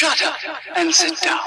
Shut up and sit down.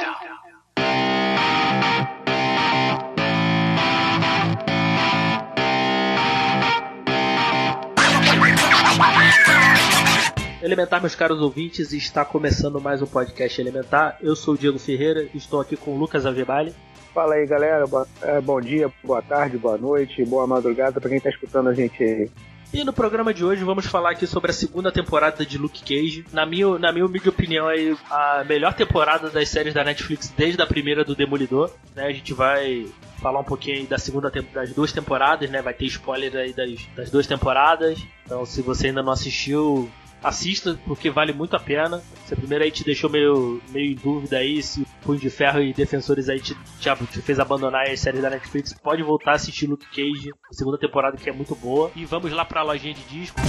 Elementar, meus caros ouvintes, está começando mais um podcast Elementar. Eu sou o Diego Ferreira, estou aqui com o Lucas Algebali. Fala aí, galera. Boa- é, bom dia, boa tarde, boa noite, boa madrugada pra quem tá escutando a gente aí. E no programa de hoje vamos falar aqui sobre a segunda temporada de Luke Cage. Na minha, na minha humilde opinião, é a melhor temporada das séries da Netflix desde a primeira do Demolidor. Né? A gente vai falar um pouquinho da segunda das duas temporadas, né? Vai ter spoiler aí das, das duas temporadas. Então, se você ainda não assistiu, assista, porque vale muito a pena. Se a primeira aí te deixou meio, meio em dúvida aí, se Punho de Ferro e Defensores aí te, te, te fez abandonar as séries da Netflix, pode voltar a assistir Luke Cage, segunda temporada que é muito boa. E vamos lá pra lojinha de disco.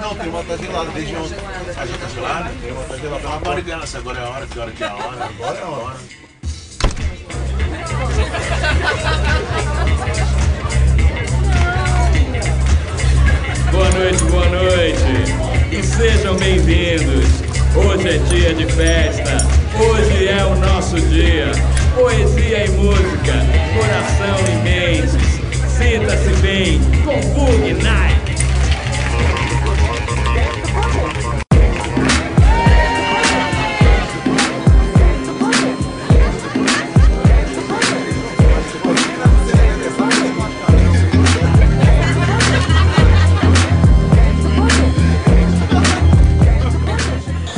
Não, tem uma tá gelada desde ontem. A gente tá gelada? Tem uma tá gelada. Ela tá ligando se agora é a hora, que hora que é a hora. Agora é a hora. Boa noite, boa noite. E sejam bem-vindos. Hoje é dia de festa. Hoje é o nosso dia. Poesia e música, coração e mentes. Sinta-se bem Bug Night.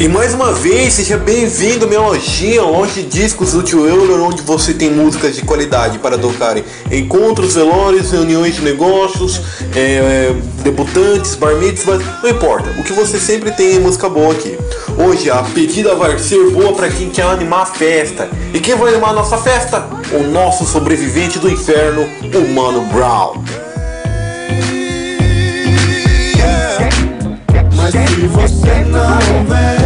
E mais uma vez, seja bem-vindo à minha lojinha, loja de discos do Tio Euler, onde você tem músicas de qualidade para tocar em encontros, velórios, reuniões de negócios, é, debutantes, bar mitzvahs, não importa. O que você sempre tem é música boa aqui. Hoje a pedida vai ser boa para quem quer animar a festa. E quem vai animar a nossa festa? O nosso sobrevivente do inferno, o Mano Brown. Se você não vem,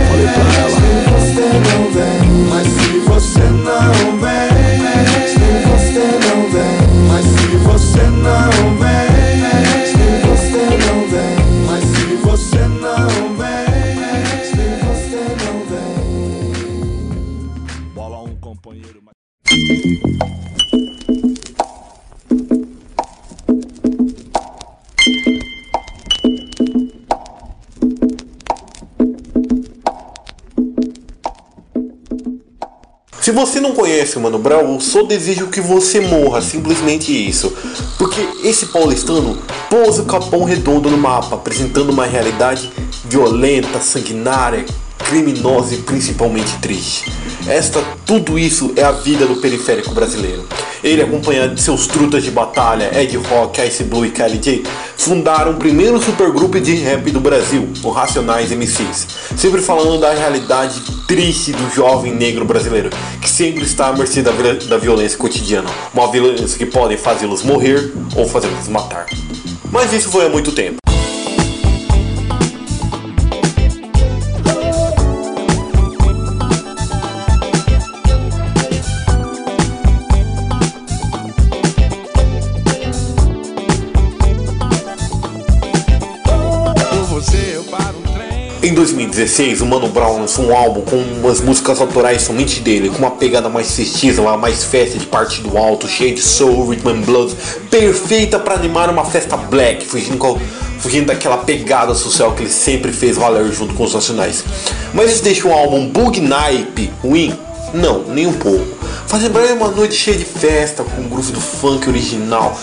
se você não vem, mas se você não vem, se você não vem, mas se você não vem, se você não vem, mas se você não vem, se você não vem. Bola um companheiro. Você não conhece o Mano Brown, eu só desejo que você morra, simplesmente isso. Porque esse paulistano pôs o capão redondo no mapa, apresentando uma realidade violenta, sanguinária, criminosa e principalmente triste. Esta, tudo isso é a vida do periférico brasileiro. Ele, acompanhado de seus trutas de batalha, Ed Rock, Ice Blue e Kylie J, fundaram o primeiro supergrupo de rap do Brasil, o Racionais MCs. Sempre falando da realidade triste do jovem negro brasileiro, que sempre está à mercê da, da violência cotidiana. Uma violência que pode fazê-los morrer ou fazê-los matar. Mas isso foi há muito tempo. Em 2016, o Mano Brown lançou um álbum com umas músicas autorais somente dele, com uma pegada mais festiva, uma mais festa de parte do alto, cheia de soul, rhythm and blues, perfeita para animar uma festa black, fugindo, com- fugindo daquela pegada social que ele sempre fez valer junto com os nacionais. Mas isso deixa um álbum bug naipe ruim? Não, nem um pouco. Faz lembrar uma noite cheia de festa, com o groove do funk original,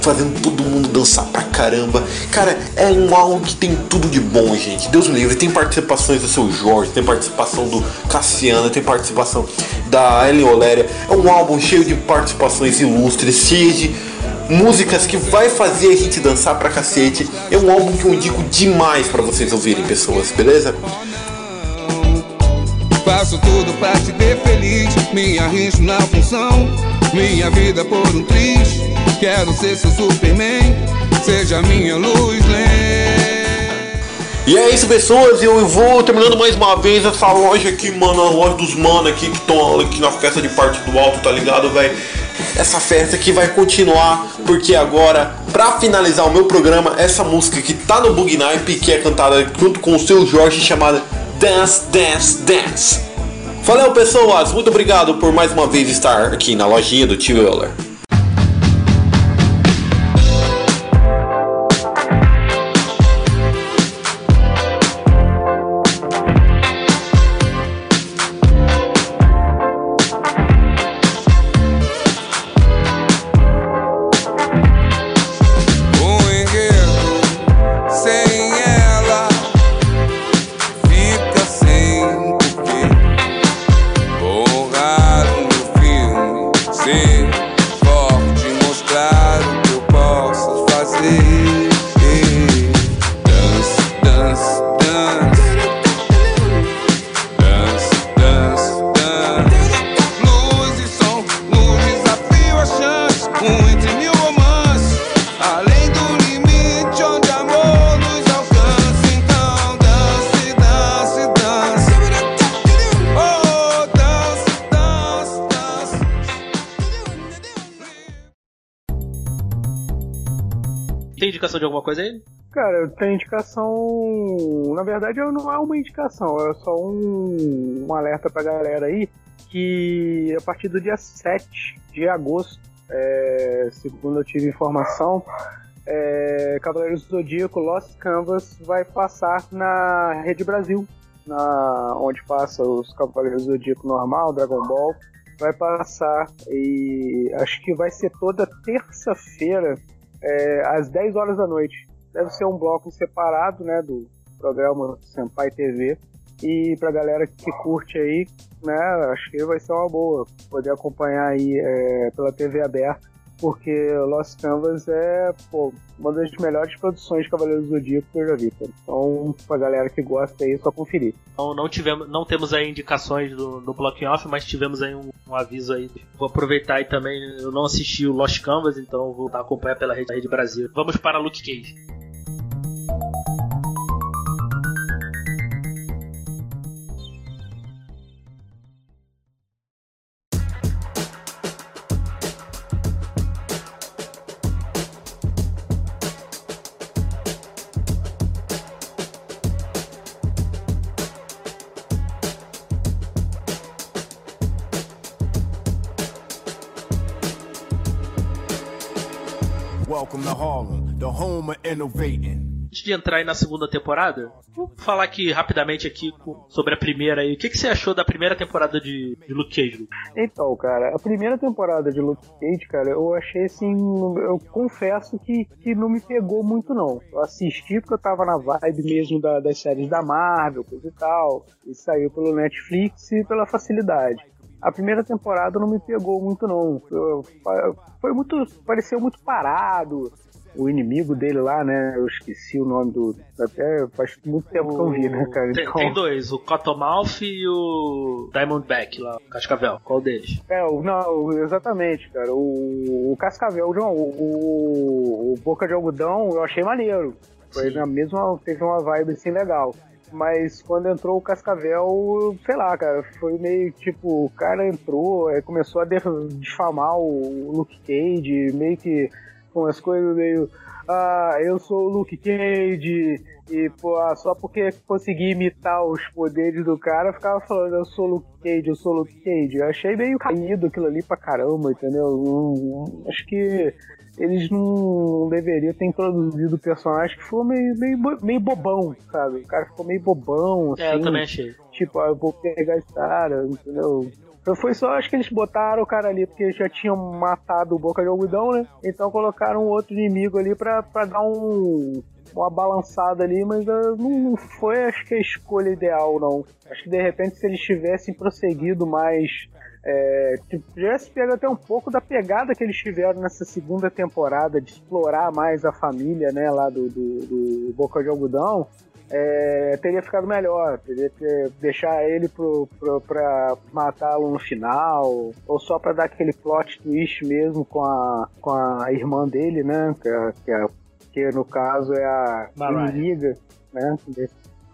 fazendo todo mundo dançar pra caramba. Cara, é um álbum que tem tudo de bom, gente. Deus me livre. Tem participações do seu Jorge, tem participação do Cassiano, tem participação da Ellen Oléria. É um álbum cheio de participações ilustres, cheio de músicas que vai fazer a gente dançar pra cacete. É um álbum que eu indico demais pra vocês ouvirem, pessoas, beleza? Faço tudo pra te ver feliz. Me arrisco na função. Minha vida por um triz. Quero ser seu Superman. Seja minha luz, lente. E é isso, pessoas. Eu vou terminando mais uma vez essa loja aqui, mano. A loja dos mano aqui que estão aqui na festa de parte do alto, tá ligado, velho? essa festa que vai continuar, porque agora, pra finalizar o meu programa, essa música que tá no Bug Night, que é cantada junto com o seu Jorge, chamada Dance, Dance, Dance. Valeu, pessoas! Muito obrigado por mais uma vez estar aqui na lojinha do Tio Euler. Indicação de alguma coisa aí? Cara, tenho indicação. Na verdade, não é uma indicação, é só um, um alerta pra galera aí que a partir do dia 7 de agosto, é, segundo eu tive informação, é, Cavaleiros do Zodíaco Lost Canvas vai passar na Rede Brasil, na, onde passa os Cavaleiros do Zodíaco normal, Dragon Ball. Vai passar e acho que vai ser toda terça-feira é, às 10 horas da noite. Deve ser um bloco separado, né, do programa Senpai TV. E pra galera que curte aí, né, acho que vai ser uma boa poder acompanhar aí é, pela TV aberta, porque Lost Canvas é pô, uma das melhores produções de Cavaleiros do Zodíaco que eu já vi. Cara. Então, pra galera que gosta aí, é só conferir. Então não tivemos, não temos aí indicações do, no Blocking Off, mas tivemos aí um, um aviso aí. Vou aproveitar e também eu não assisti o Lost Canvas, então vou acompanhar pela rede, rede Brasil. Vamos para Luke Cage. Antes de entrar aí na segunda temporada, vou falar aqui rapidamente aqui sobre a primeira aí. O que, que você achou da primeira temporada de, de Luke Cage? Então, cara, a primeira temporada de Luke Cage, cara, eu achei assim. Eu confesso que, que não me pegou muito, não. Eu assisti porque eu tava na vibe mesmo da- das séries da Marvel, coisa e tal. E saiu pelo Netflix e pela facilidade. A primeira temporada não me pegou muito, não. Eu- foi muito. pareceu muito parado. O inimigo dele lá, né? Eu esqueci o nome do. Até faz muito tempo que eu vi, né, cara? Tem, Então- tem dois, o Cottonmouth e o Diamondback lá, o Cascavel. Qual deles? É, o- não, exatamente, cara. O, o Cascavel, não, o, o, o Boca de Algodão eu achei maneiro. Foi na mesma, teve uma vibe assim legal. Mas quando entrou o Cascavel, sei lá, cara, foi meio tipo, o cara entrou, começou a difamar o Luke Cage, meio que com as coisas meio. Ah, eu sou o Luke Cage, e pô, ah, só porque consegui imitar os poderes do cara, ficava falando, eu sou o Luke Cage, eu sou o Luke Cage. Eu achei meio caído aquilo ali pra caramba, entendeu? Acho que eles não deveriam ter introduzido o personagem que foi meio, meio, meio bobão, sabe? O cara ficou meio bobão, assim. É, eu também achei. Tipo, ah, eu vou pegar esse cara, entendeu? Então foi só, acho que eles botaram o cara ali porque já tinham matado o Boca de Algodão, né? Então colocaram outro inimigo ali pra, pra dar um, uma balançada ali, mas ah, não foi, acho que, a escolha ideal, não. Acho que de repente se eles tivessem prosseguido mais. É, tipo, pego até um pouco da pegada que eles tiveram nessa segunda temporada de explorar mais a família, né, lá do, do, do Boca de Algodão, é, teria ficado melhor. Teria que deixar ele pro, pro, pra matá-lo no final, ou só pra dar aquele plot twist mesmo com a, com a irmã dele, né? Que, é- que, é- que no caso é a Mariah. inimiga, né?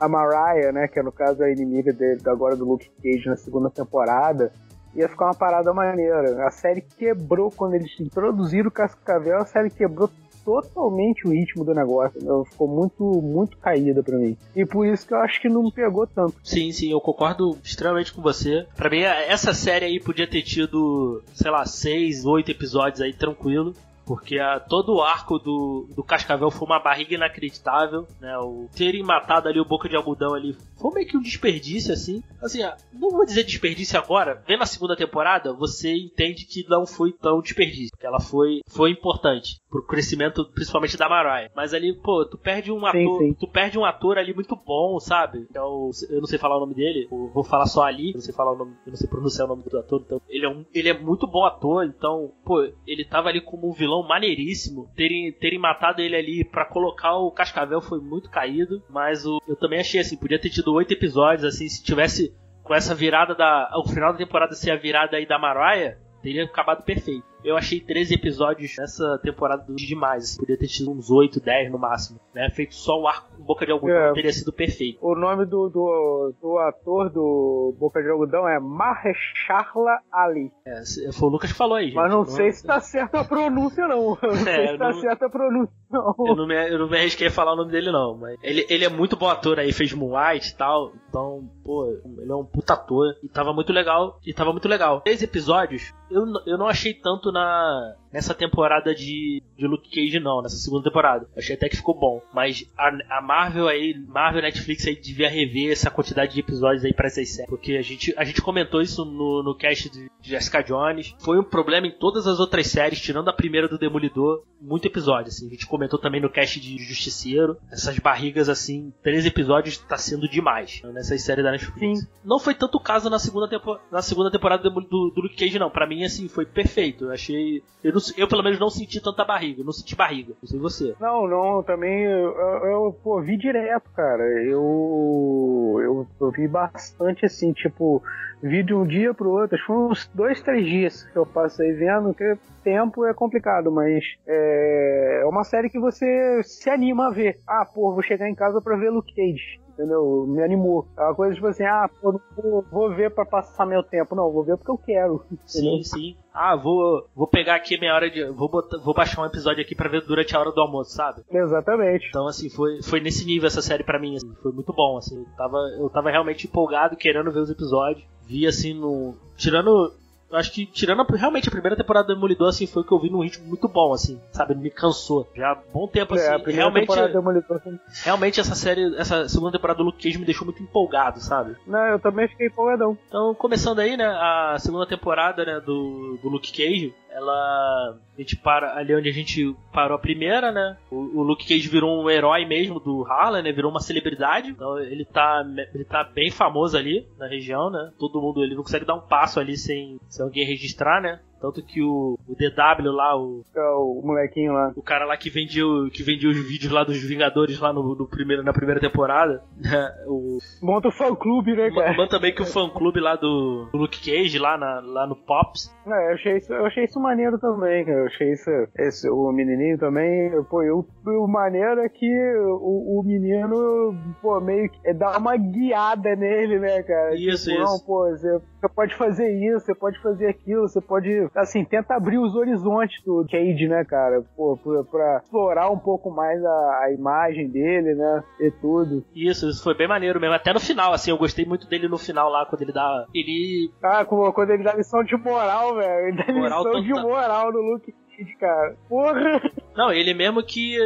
A Mariah, né? Que no caso é a inimiga dele, agora do Luke Cage na segunda temporada. ia ficar uma parada maneira. A série quebrou quando eles introduziram o Cascavel, a série quebrou totalmente o ritmo do negócio. Ficou muito, muito caída pra mim. E por isso que eu acho que não pegou tanto. Sim, sim, eu concordo extremamente com você. Pra mim, essa série aí podia ter tido, sei lá, seis, oito episódios aí tranquilo. Porque a, todo o arco do, do Cascavel foi uma barriga inacreditável, né? O terem matado ali o Boca de Algodão ali foi meio que um desperdício, assim. Assim, não vou dizer desperdício agora. Vendo a segunda temporada, você entende que não foi tão desperdício. Que ela foi, foi importante pro crescimento, principalmente da Mariah. Mas ali, pô, tu perde um Sim, ator, sim. tu perde um ator ali muito bom, sabe? Que é o- eu não sei falar o nome dele, vou falar só ali, eu não sei falar o nome, eu não sei pronunciar o nome do ator, então ele é um, ele é muito bom ator, então, pô, ele tava ali como um vilão maneiríssimo. Terem, terem matado ele ali pra colocar o Cascavel foi muito caído, mas o, eu também achei assim, podia ter tido oito episódios assim, se tivesse com essa virada da, o final da temporada ser a virada aí da Mariah, teria acabado perfeito. Eu achei 13 episódios nessa temporada demais. assim, Podia ter tido uns 8, 10 no máximo. Né? Feito só o arco com boca de algodão É. teria sido perfeito. O nome do, do, do ator do Boca de Algodão é Mahershala Ali. É, foi o Lucas que falou aí, gente. Mas não sei se tá certa a pronúncia, não. Não sei É, se tá não- certa a pronúncia, não. Eu não, me, eu não me arrisquei a falar o nome dele, não. Mas ele, ele é muito bom ator aí, fez Moonlight e tal. Então, pô, ele é um puta ator. E tava muito legal. E tava muito legal. Três episódios, eu, eu não achei tanto na nessa temporada de, de Luke Cage, não. Nessa segunda temporada. Achei até que ficou bom. Mas a, a Marvel aí, Marvel Netflix aí devia rever essa quantidade de episódios aí pra essas séries. Porque a gente, a gente comentou isso no, no cast de Jessica Jones. Foi um problema em todas as outras séries, tirando a primeira do Demolidor. Muito episódio, assim. A gente comentou também no cast de Justiceiro. Essas barrigas, assim, três episódios tá sendo demais né, nessas séries da Netflix. Sim. Não foi tanto o caso na segunda, tempo, na segunda temporada do, do, do Luke Cage, não. Pra mim, assim, foi perfeito. Eu achei. Eu, não- eu, pelo menos, não senti tanta barriga. Não senti barriga. Não sei você. Não, não, também eu, eu, eu, pô, vi direto, cara. Eu, eu, eu vi bastante assim, tipo, vi de um dia pro outro. Acho que foi uns dois, três dias que eu passei vendo, que tempo é complicado, mas é, é uma série que você se anima a ver. Ah, pô, vou chegar em casa pra ver Luke Cage. Entendeu? Me animou. É uma coisa tipo assim, ah, pô, não vou, vou ver pra passar meu tempo. Não, vou ver porque eu quero. Sim, sim. Ah, vou, vou pegar aqui minha hora de. Vou, botar- vou baixar um episódio aqui pra ver durante a hora do almoço, sabe? Exatamente. Então, assim, foi, foi nesse nível essa série pra mim, assim, foi muito bom, assim, eu tava, eu tava realmente empolgado, querendo ver os episódios, vi, assim, no... tirando, eu acho que, tirando a- realmente a primeira temporada do Demolidor, assim, foi o que eu vi num ritmo muito bom, assim, sabe, me cansou, já há bom tempo, assim, é, a primeira realmente, temporada do Demolidor foi- realmente essa série, essa segunda temporada do Luke Cage me deixou muito empolgado, sabe? Não, eu também fiquei empolgadão. Então, começando aí, né, a segunda temporada, né, do, do Luke Cage, ela, a gente para ali onde a gente parou a primeira, né, o, o Luke Cage virou um herói mesmo do Harlem, né, virou uma celebridade, então ele tá, ele tá bem famoso ali na região, né, todo mundo, ele não consegue dar um passo ali sem, sem alguém registrar, né, tanto que o, o DW lá, o, É, O molequinho lá. o cara lá que vendia, que vendia os vídeos lá dos Vingadores lá no, no primeiro, na primeira temporada, né, o, Monta o fã clube, né, cara? Manda também que o fã clube lá do, do Luke Cage, lá, na, lá no Pops. É, eu achei isso, eu achei isso maneiro também, cara. Eu achei isso, esse, o menininho também, pô, eu, o maneiro é que o, o menino, pô, meio que é dar uma guiada nele, né, cara? Isso, tipo, isso. Não, pô, você, você pode fazer isso, você pode fazer aquilo, você pode, assim, tenta abrir os horizontes do Cage, né, cara? Pô, pra, pra explorar um pouco mais a, a imagem dele, né, e tudo. Isso, isso foi bem maneiro mesmo. Até no final, assim, eu gostei muito dele no final lá, quando ele dá. Ele. Ah, quando ele dá lição de moral, velho, ele dá Moral lição de total. moral no Luke Cage, cara. Porra! Não, ele mesmo que.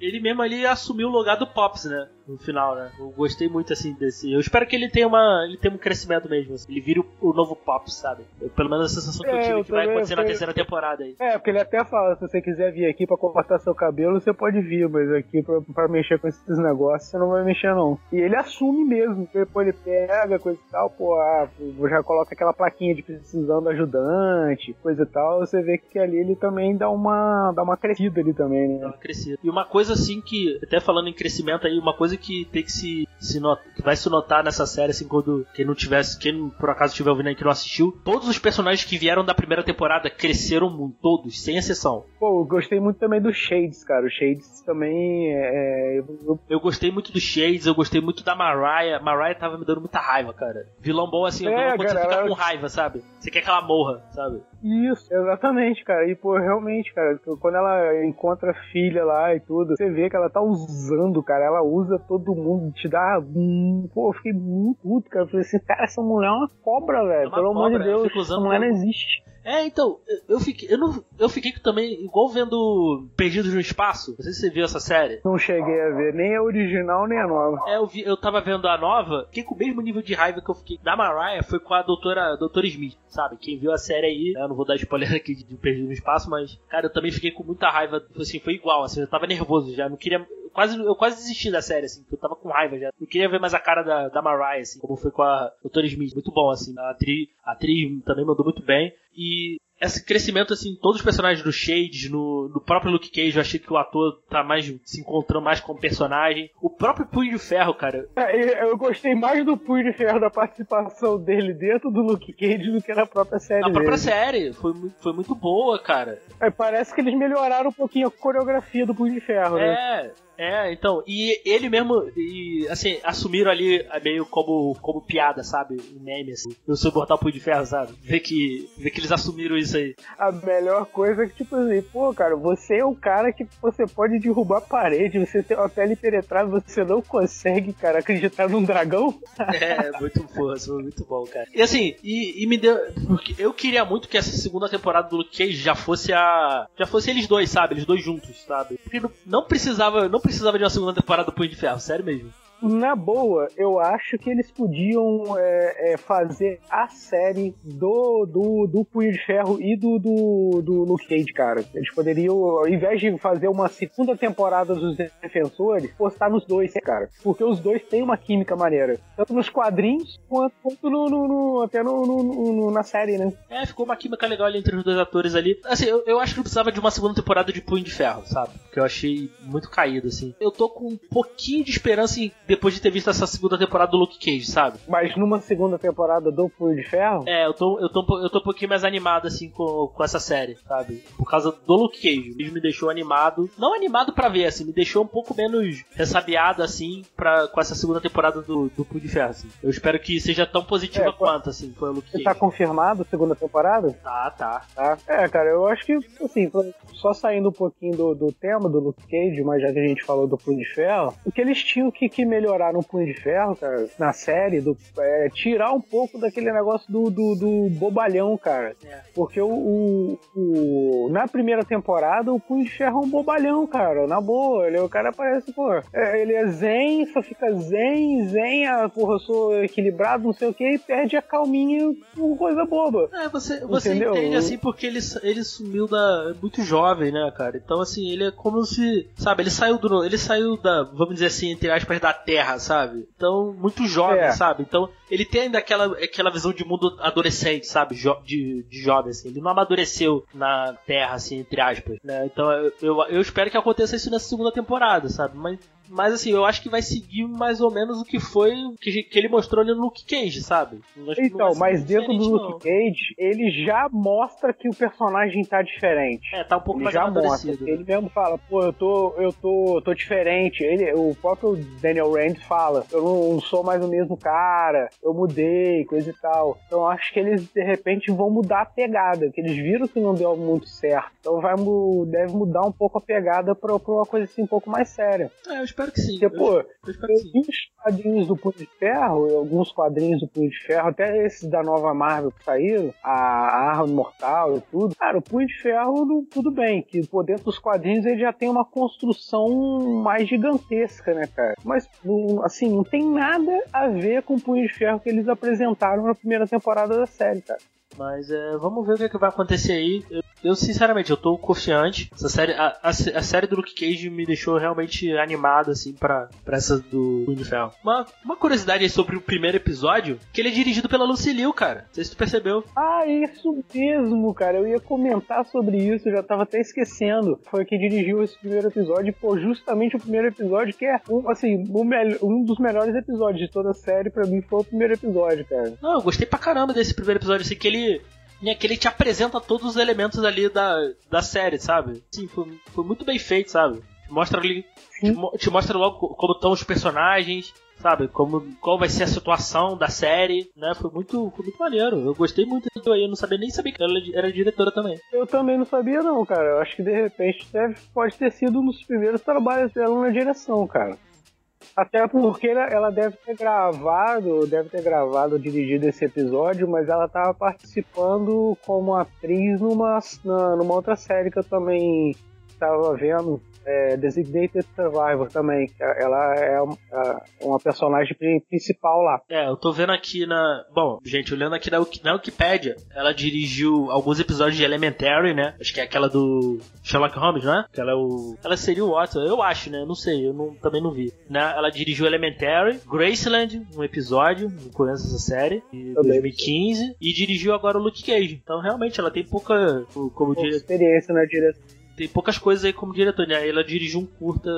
Ele mesmo ali assumiu o lugar do Pops, né? No final, né? Eu gostei muito, assim, desse. Eu espero que ele tenha uma. Ele tenha um crescimento mesmo. assim. Ele vire o, o novo Pops, sabe? Eu- pelo menos a sensação que eu É, tive eu que vai acontecer na terceira temporada aí. É, porque ele até fala, se você quiser vir aqui pra cortar seu cabelo, você pode vir, mas aqui pra, pra mexer com esses negócios, você não vai mexer não. E ele assume mesmo, depois ele pega, coisa e tal, pô, ah, já coloca aquela plaquinha de precisando de ajudante, coisa e tal, você vê que ali ele também dá uma, dá uma crescida ali também, né? uma crescida. E uma coisa assim que, até falando em crescimento aí, uma coisa que tem que se, se not, que vai se notar nessa série, assim, quando quem não tivesse, quem por acaso estiver ouvindo aí que não assistiu, todos os personagens que vieram da primeira temporada cresceram muito, todos, sem exceção. Pô, eu gostei muito também do Shades, cara. O Shades também é. eu- Eu gostei muito do Shades, eu gostei muito da Mariah. Mariah tava me dando muita raiva, cara. Vilão bom assim, É, vilão você cara, fica ela- com raiva, sabe? Você quer que ela morra, sabe? Isso, exatamente, cara. E, pô, realmente, cara, quando ela encontra a filha lá e tudo, você vê que ela tá usando, cara. Ela usa todo mundo, te dá. Hum, pô, eu fiquei muito puto, cara. Eu falei assim, cara, essa mulher é uma cobra, velho. uma Pelo amor de Deus, essa mulher não existe. É, então, eu- fiquei, eu, não, eu fiquei também igual vendo Perdidos no Espaço. Não sei se você viu essa série. Não cheguei a ver nem a original nem a nova. É, eu, vi, eu tava vendo a nova, fiquei com o mesmo nível de raiva que eu fiquei da Mariah foi com a doutora, doutora Smith, sabe? Quem viu a série aí, eu não vou dar spoiler aqui de Perdido no Espaço, mas, cara, eu também fiquei com muita raiva, assim, foi igual, assim, eu tava nervoso já, não queria, quase, eu quase desisti da série, assim, porque eu tava com raiva já, não queria ver mais a cara da, da Mariah, assim, como foi com a doutora Smith, muito bom, assim, a atriz, a atriz também mandou muito bem, e esse crescimento, assim, todos os personagens do Shades, no, no próprio Luke Cage, eu achei que o ator tá mais se encontrando mais como personagem. O próprio Punho de Ferro, cara. É, Eu gostei mais do Punho de Ferro da participação dele dentro do Luke Cage do que na própria série A própria dele. série foi, foi muito boa, cara. É, parece que eles melhoraram um pouquinho a coreografia do Punho de Ferro, né? É, é, então. E ele mesmo, e, assim, assumiram ali é, meio como, como piada, sabe? Um meme, assim. Eu sou o Punho de Ferro, sabe? Ver que, ver que eles assumiram isso aí. A melhor coisa é que, tipo assim, pô, cara, você é o cara que você pode derrubar a parede, você tem uma pele penetrável, você não consegue, cara, acreditar num dragão? É, muito foi muito bom, cara. E assim, e, e me deu. Porque eu queria muito que essa segunda temporada do Luke Cage já fosse a. Já fosse eles dois, sabe? Eles dois juntos, sabe? Porque não, não precisava. Não precisava de uma segunda temporada do Punho de Ferro, sério mesmo. Na boa, eu acho que eles podiam é, é, fazer a série do, do, do Punho de Ferro e do, do, do Luke Cage, cara. Eles poderiam, ao invés de fazer uma segunda temporada dos Defensores, postar nos dois, cara. Porque os dois têm uma química maneira. Tanto nos quadrinhos quanto, quanto no, no- no- até no, na série, né? É, ficou uma química legal ali entre os dois atores ali. Assim, eu, eu acho que não precisava de uma segunda temporada de Punho de Ferro, sabe? Porque eu achei muito caído, assim. Eu tô com um pouquinho de esperança em, depois de ter visto essa segunda temporada do Luke Cage, sabe? Mas numa segunda temporada do Punho de Ferro, É, eu tô, eu tô, um eu tô um pouquinho mais animado, assim, com, com essa série, sabe? Por causa do Luke Cage. Ele me deixou animado. Não animado pra ver, assim, me deixou um pouco menos ressabiado, assim, pra, com essa segunda temporada do, do Punho de Ferro, assim. Eu espero que seja tão positiva É, quanto, assim, foi o Luke Cage. tá confirmado a segunda temporada? Tá, tá. tá? É, cara, eu acho que, assim, só saindo um pouquinho do, do tema do Luke Cage, mas já que a gente falou do Punho de Ferro, o que eles tinham que, que melhorar no Punho de Ferro, cara, na série, do, é, tirar um pouco daquele negócio do, do, do bobalhão, cara. Porque o, o- o- na primeira temporada, o Punho de Ferro é um bobalhão, cara, na boa. Ele, o cara parece, pô, é, ele é zen, só fica zen, zen, ah, porra, eu sou equilibrado, não sei o que, e perde a calminha por coisa boba. É, você, você Entendeu? entende assim porque ele, ele sumiu da. muito jovem, né, cara? Então, assim, ele é como se. Sabe, ele saiu do. Ele saiu da. Vamos dizer assim, entre aspas, da terra, sabe? Então, muito jovem, É. sabe? Então, ele tem ainda aquela, aquela visão de mundo adolescente, sabe? Jo- de, de jovem, assim. Ele não amadureceu na terra, assim, entre aspas, né? Então, eu, eu, eu espero que aconteça isso nessa segunda temporada, sabe? Mas. Mas assim, eu acho que vai seguir mais ou menos o que foi que, que ele mostrou ali no Luke Cage, sabe? Então, mas dentro do Luke não. Cage, ele já mostra que o personagem tá diferente. É, tá um pouco Ele mais já mostra. né? Ele mesmo fala, pô, eu tô, eu tô, tô diferente. Ele, o próprio Daniel Rand fala, eu não sou mais o mesmo cara, eu mudei, coisa e tal. Então acho que eles de repente vão mudar a pegada, que eles viram que não deu muito certo. Então vai deve mudar um pouco a pegada pra, pra uma coisa assim um pouco mais séria. É, eu espero que sim. Porque, pô, eu, eu espero que sim. e os quadrinhos do Punho de Ferro, alguns quadrinhos do Punho de Ferro, até esses da nova Marvel que saíram, a Arma Mortal e tudo, cara, o Punho de Ferro, tudo bem, que por dentro dos quadrinhos ele já tem uma construção mais gigantesca, né, cara? Mas, assim, não tem nada a ver com o Punho de Ferro que eles apresentaram na primeira temporada da série, cara. Mas é, vamos ver o que, é que vai acontecer aí. Eu, eu, sinceramente, eu tô confiante. Essa série, a, a, a, série do Luke Cage me deixou realmente animado, assim, pra, pra essa do Winterfell. Uma, uma curiosidade aí sobre o primeiro episódio, que ele é dirigido pela Lucy Liu, cara. Não sei se tu percebeu. Ah, isso mesmo, cara. Eu ia comentar sobre isso, eu já tava até esquecendo. Foi que dirigiu esse primeiro episódio, pô, justamente o primeiro episódio, que é, um, assim, um, um dos melhores episódios de toda a série, pra mim, foi o primeiro episódio, cara. Não, eu gostei pra caramba desse primeiro episódio, assim, que ele né, que ele te apresenta todos os elementos ali da, da série, sabe? Sim, foi, foi muito bem feito, sabe? Te mostra ali. Te, te, mostra logo como estão os personagens, sabe? Como, qual vai ser a situação da série, né? Foi muito, foi muito maneiro. Eu gostei muito aí. Eu não sabia nem saber que ela era diretora também. Eu também não sabia, não, cara. Eu acho que de repente deve, pode ter sido um dos primeiros trabalhos dela na direção, cara. Até porque ela deve ter gravado, deve ter gravado, dirigido esse episódio, mas ela estava participando como atriz numa, numa outra série que eu também estava vendo, é, Designated Survivor também. Ela é uma personagem principal lá. É, eu tô vendo aqui na. Bom, gente, olhando aqui na, na Wikipedia, ela dirigiu alguns episódios de Elementary, né? Acho que é aquela do Sherlock Holmes, né? Que ela é o. Ela seria o Watson, eu acho, né? Não sei, eu não, também não vi. Né? Ela dirigiu Elementary, Graceland, um episódio, não conheço essa série, de 2015, e dirigiu agora o Luke Cage. Então, realmente, ela tem pouca. Como pouca experiência na direção tem poucas coisas aí como diretor, né? Ela dirigiu um curta.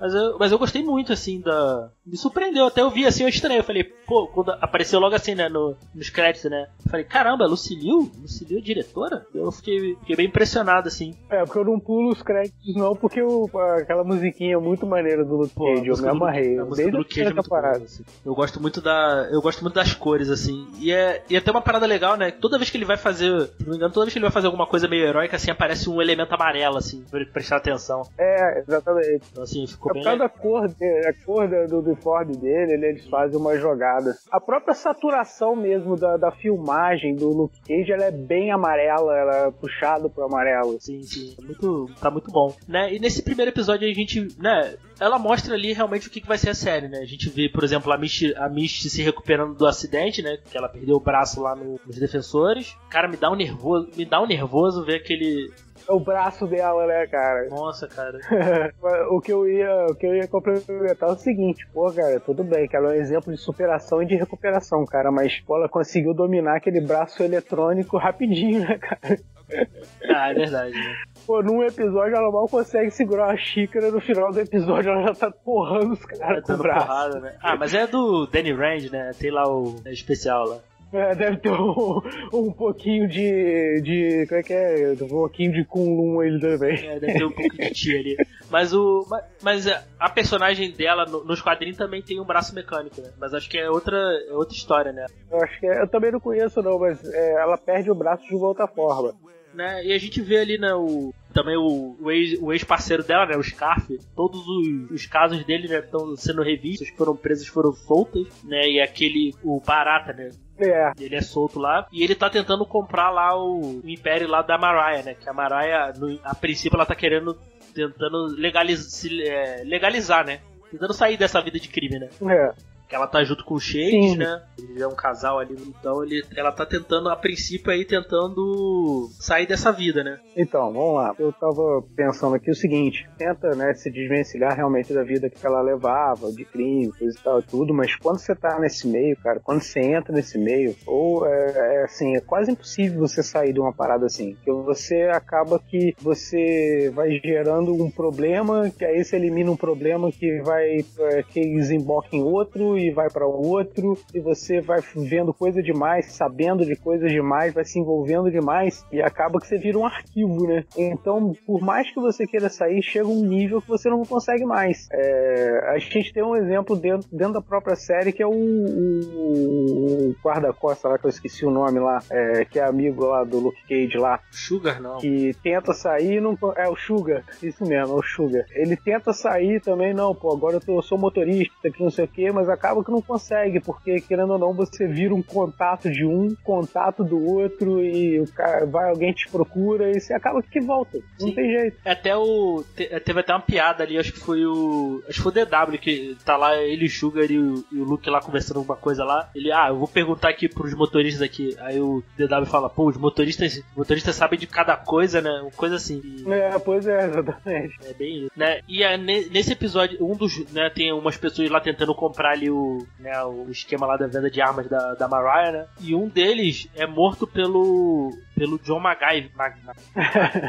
Mas eu, mas eu gostei muito, assim, da. Me surpreendeu. Até eu vi assim, eu estranhei. Eu falei, pô, quando apareceu logo assim, né, no, nos créditos, né? Eu falei, caramba, Lucilio? Lucilio é diretora? Eu fiquei, fiquei bem impressionado, assim. É, porque eu não pulo os créditos, não, porque eu, aquela musiquinha é muito maneira do Luke Cage, eu me amarrei. A música do Luke Cage é muito boa, assim. Eu gosto muito da. Eu gosto muito das cores, assim. E é, e é até uma parada legal, né? Toda vez que ele vai fazer. Se não me engano, toda vez que ele vai fazer alguma coisa meio heróica, assim, aparece um elemento amarelo, assim, pra ele prestar atenção. É, exatamente. Então, assim, ficou é bem. Por causa da cor, a cor do uniforme dele, eles fazem uma jogada. A própria saturação mesmo da, da filmagem do Luke Cage, ela é bem amarela, ela é puxado pro amarelo. Sim, sim. É muito, tá muito bom. Né? E nesse primeiro episódio a gente, né, ela mostra ali realmente o que, que vai ser a série, né? A gente vê, por exemplo, a Misty, a Misty se recuperando do acidente, né? Que ela perdeu o braço lá no, nos defensores. Cara, me dá um nervoso, me dá um nervoso ver aquele o braço dela, né, cara? Nossa, cara. o que eu ia, o que eu ia complementar é o seguinte, pô, cara, tudo bem, que ela é um exemplo de superação e de recuperação, cara, mas pô, ela conseguiu dominar aquele braço eletrônico rapidinho, né, cara? Ah, é verdade, né? Pô, num episódio ela mal consegue segurar a xícara, no final do episódio ela já tá porrando os caras com o braço. Porrada, né? Ah, mas é do Danny Rand, né? Tem lá o especial lá. É, deve ter um, um pouquinho de, de. Como é que é? Um pouquinho de Kunlun ele também. É, deve ter um pouco de tia ali. Mas o. Mas a personagem dela nos quadrinhos também tem um braço mecânico, né? Mas acho que é outra, é outra história, né? Eu acho que é, eu também não conheço, não, mas é, ela perde o braço de uma outra forma. Né? E a gente vê ali, né, o, também o, o ex-parceiro dela, né, o Scarf, todos os, os casos dele, né, estão sendo revistos, foram presos, foram soltas, né, e aquele, o Barata, né, é. Ele é solto lá. E ele tá tentando comprar lá o, o império lá da Mariah, né? Que a Mariah, no, a princípio, ela tá querendo. Tentando legaliz, é, legalizar, né? Tentando sair dessa vida de crime, né? É ela tá junto com o Shades, né? Ele é um casal ali, então ele, ela tá tentando, a princípio aí, tentando sair dessa vida, né? Então, vamos lá. Eu tava pensando aqui o seguinte, tenta, né, se desvencilhar realmente da vida que ela levava, de crime, coisa e tal, tudo, mas quando você tá nesse meio, cara, quando você entra nesse meio, ou é, é assim, é quase impossível você sair de uma parada assim, que você acaba que você vai gerando um problema, que aí você elimina um problema que vai, é, que desemboca em outro, e vai para o outro, e você vai vendo coisa demais, sabendo de coisas demais, vai se envolvendo demais, e acaba que você vira um arquivo, né? Então, por mais que você queira sair, chega um nível que você não consegue mais. É, a gente tem um exemplo dentro, dentro da própria série que é o, o, o guarda-costa lá, que eu esqueci o nome lá, é, que é amigo lá do Luke Cage lá. Sugar, não. Que tenta sair e não. É o Sugar, isso mesmo, é o Sugar. Ele tenta sair também, não, pô, agora eu, tô, eu sou motorista, que não sei o que, mas acaba acaba que não consegue, porque querendo ou não, você vira um contato de um, contato do outro, e o cara, vai, alguém te procura e você acaba que volta. Não Sim. tem jeito. Até o. te- teve até uma piada ali, acho que foi o. Acho que foi o DW que tá lá, ele, o Sugar e o, e o Luke lá conversando alguma coisa lá. Ele, ah, eu vou perguntar aqui pros motoristas aqui. Aí o DW fala, pô, os motoristas, motoristas sabem de cada coisa, né? Uma coisa assim. E- É, pois é, exatamente. É bem isso, né? E é, ne- nesse episódio, um dos, né, tem umas pessoas lá tentando comprar ali o, né, o esquema lá da venda de armas da, da Mariah, né? E um deles é morto pelo pelo John MacGyver, Ma- Ma-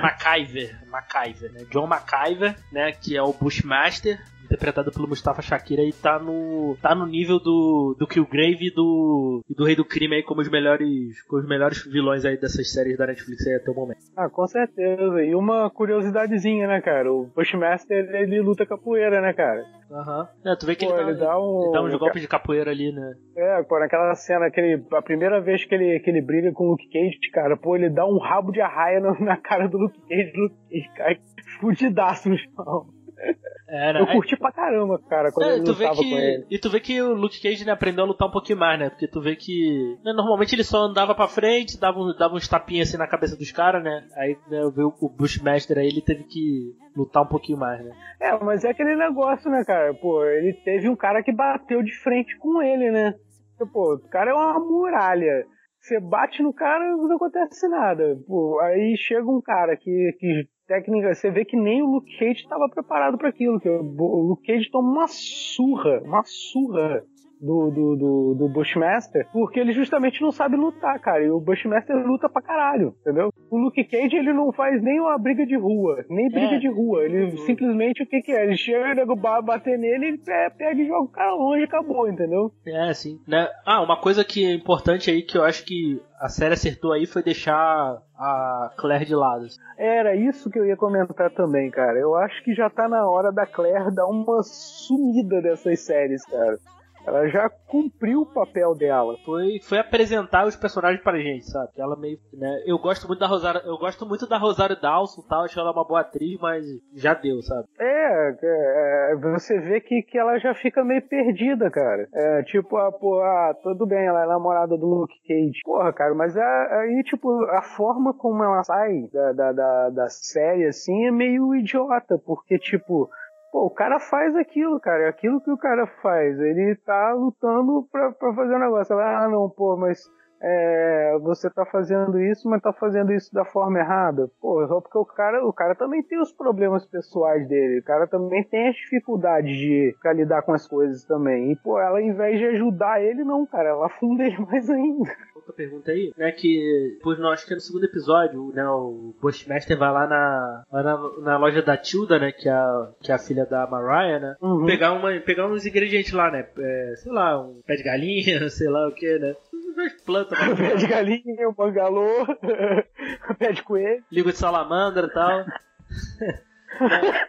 MacIver, MacIver, né? John MacIver, né, que é o Bushmaster, interpretado pelo Mustafa Shakira e tá no tá no nível do do Killgrave e do e do Rei do Crime aí como os melhores como os melhores vilões aí dessas séries da Netflix aí até o momento. Ah, com certeza. E uma curiosidadezinha, né, cara? O Bushmaster, ele luta capoeira, né, cara? Aham. É, tu vê que Pô, ele, ele dá, dá um- ele dá uns golpes de capoeira ali, né? É, pô, naquela cena, que ele, a primeira vez que ele, que ele briga com o Luke Cage, cara, pô, ele dá um rabo de arraia na, na cara do Luke Cage, o Luke Cage cai fudidaço no chão. É, né? Eu curti pra caramba, cara, quando É, ele lutava com que, ele. e tu vê que o Luke Cage né, aprendeu a lutar um pouquinho mais, né? Porque tu vê que. né, normalmente ele só andava pra frente, dava, um- dava uns tapinhas assim na cabeça dos caras, né? Aí né, eu vi o o Bushmaster aí, ele teve que lutar um pouquinho mais, né? É, mas é aquele negócio, né, cara? Pô, ele teve um cara que bateu de frente com ele, né? Porque, Pô, o cara é uma muralha. Você bate no cara não acontece nada. Pô, aí chega um cara que, que técnica, você vê que nem o Luke Cage estava preparado para aquilo. Que o, Luke Cage toma uma surra, uma surra do, do, do, do Bushmaster, porque ele justamente não sabe lutar, cara. E o Bushmaster luta pra caralho, entendeu? O Luke Cage, ele não faz nem uma briga de rua, nem briga É. de rua. Ele simplesmente, o que que é? Ele chega, o nego ba- bater nele, ele pe- pega e joga o cara longe e acabou, entendeu? É, sim. Né? Ah, uma coisa que é importante aí que eu acho que a série acertou aí foi deixar a Claire de lado. Era isso que eu ia comentar também, cara. Eu acho que já tá na hora da Claire dar uma sumida dessas séries, cara. Ela já cumpriu o papel dela. Foi, foi apresentar os personagens pra gente, sabe? Ela meio, né? Eu gosto muito da Rosário, eu gosto muito da Rosário Dawson, tal, acho ela uma boa atriz, mas já deu, sabe? É, é, você vê que, que ela já fica meio perdida, cara. É, tipo, ah, pô, ah, tudo bem, ela é namorada do Luke Cage. Porra, cara, mas a- aí, tipo, a forma como ela sai da, da, da, da série, assim, é meio idiota, porque, tipo, pô, o cara faz aquilo, cara, é aquilo que o cara faz. Ele tá lutando pra, pra fazer um negócio. Ela, ah, não, pô, mas é, você tá fazendo isso, mas tá fazendo isso da forma errada. Pô, só porque o cara, o cara também tem os problemas pessoais dele, o cara também tem as dificuldades de pra lidar com as coisas também. E, pô, ela, ao invés de ajudar ele, não, cara, ela afunda ele mais ainda. Outra pergunta aí, né? Que depois, não, acho que é no segundo episódio, né? O Bushmaster vai lá na, lá na, na loja da Tilda, né? Que é a, que é a filha da Mariah, né? Uhum. Pegar, uma, pegar uns ingredientes lá, né? É, sei lá, um pé de galinha, sei lá o que, né? Umas plantas, Pé de galinha, o bangalô, pé de coelho. língua de salamandra e tal.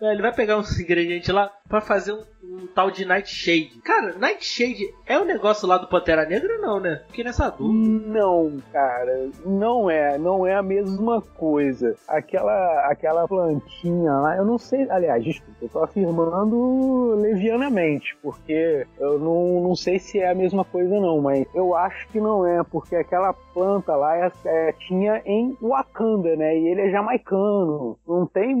É, ele vai pegar uns ingredientes lá pra fazer um, um tal de Nightshade. Cara, Nightshade é o negócio lá do Pantera Negra não, né? Fiquei nessa dúvida. Não, cara, não é, não é a mesma coisa. Aquela, aquela plantinha lá, eu não sei, aliás, desculpa, eu tô afirmando levianamente, porque eu não, não sei se é a mesma coisa não, mas eu acho que não é, porque aquela planta lá é, é- tinha em Wakanda, né, e ele é jamaicano, não tem,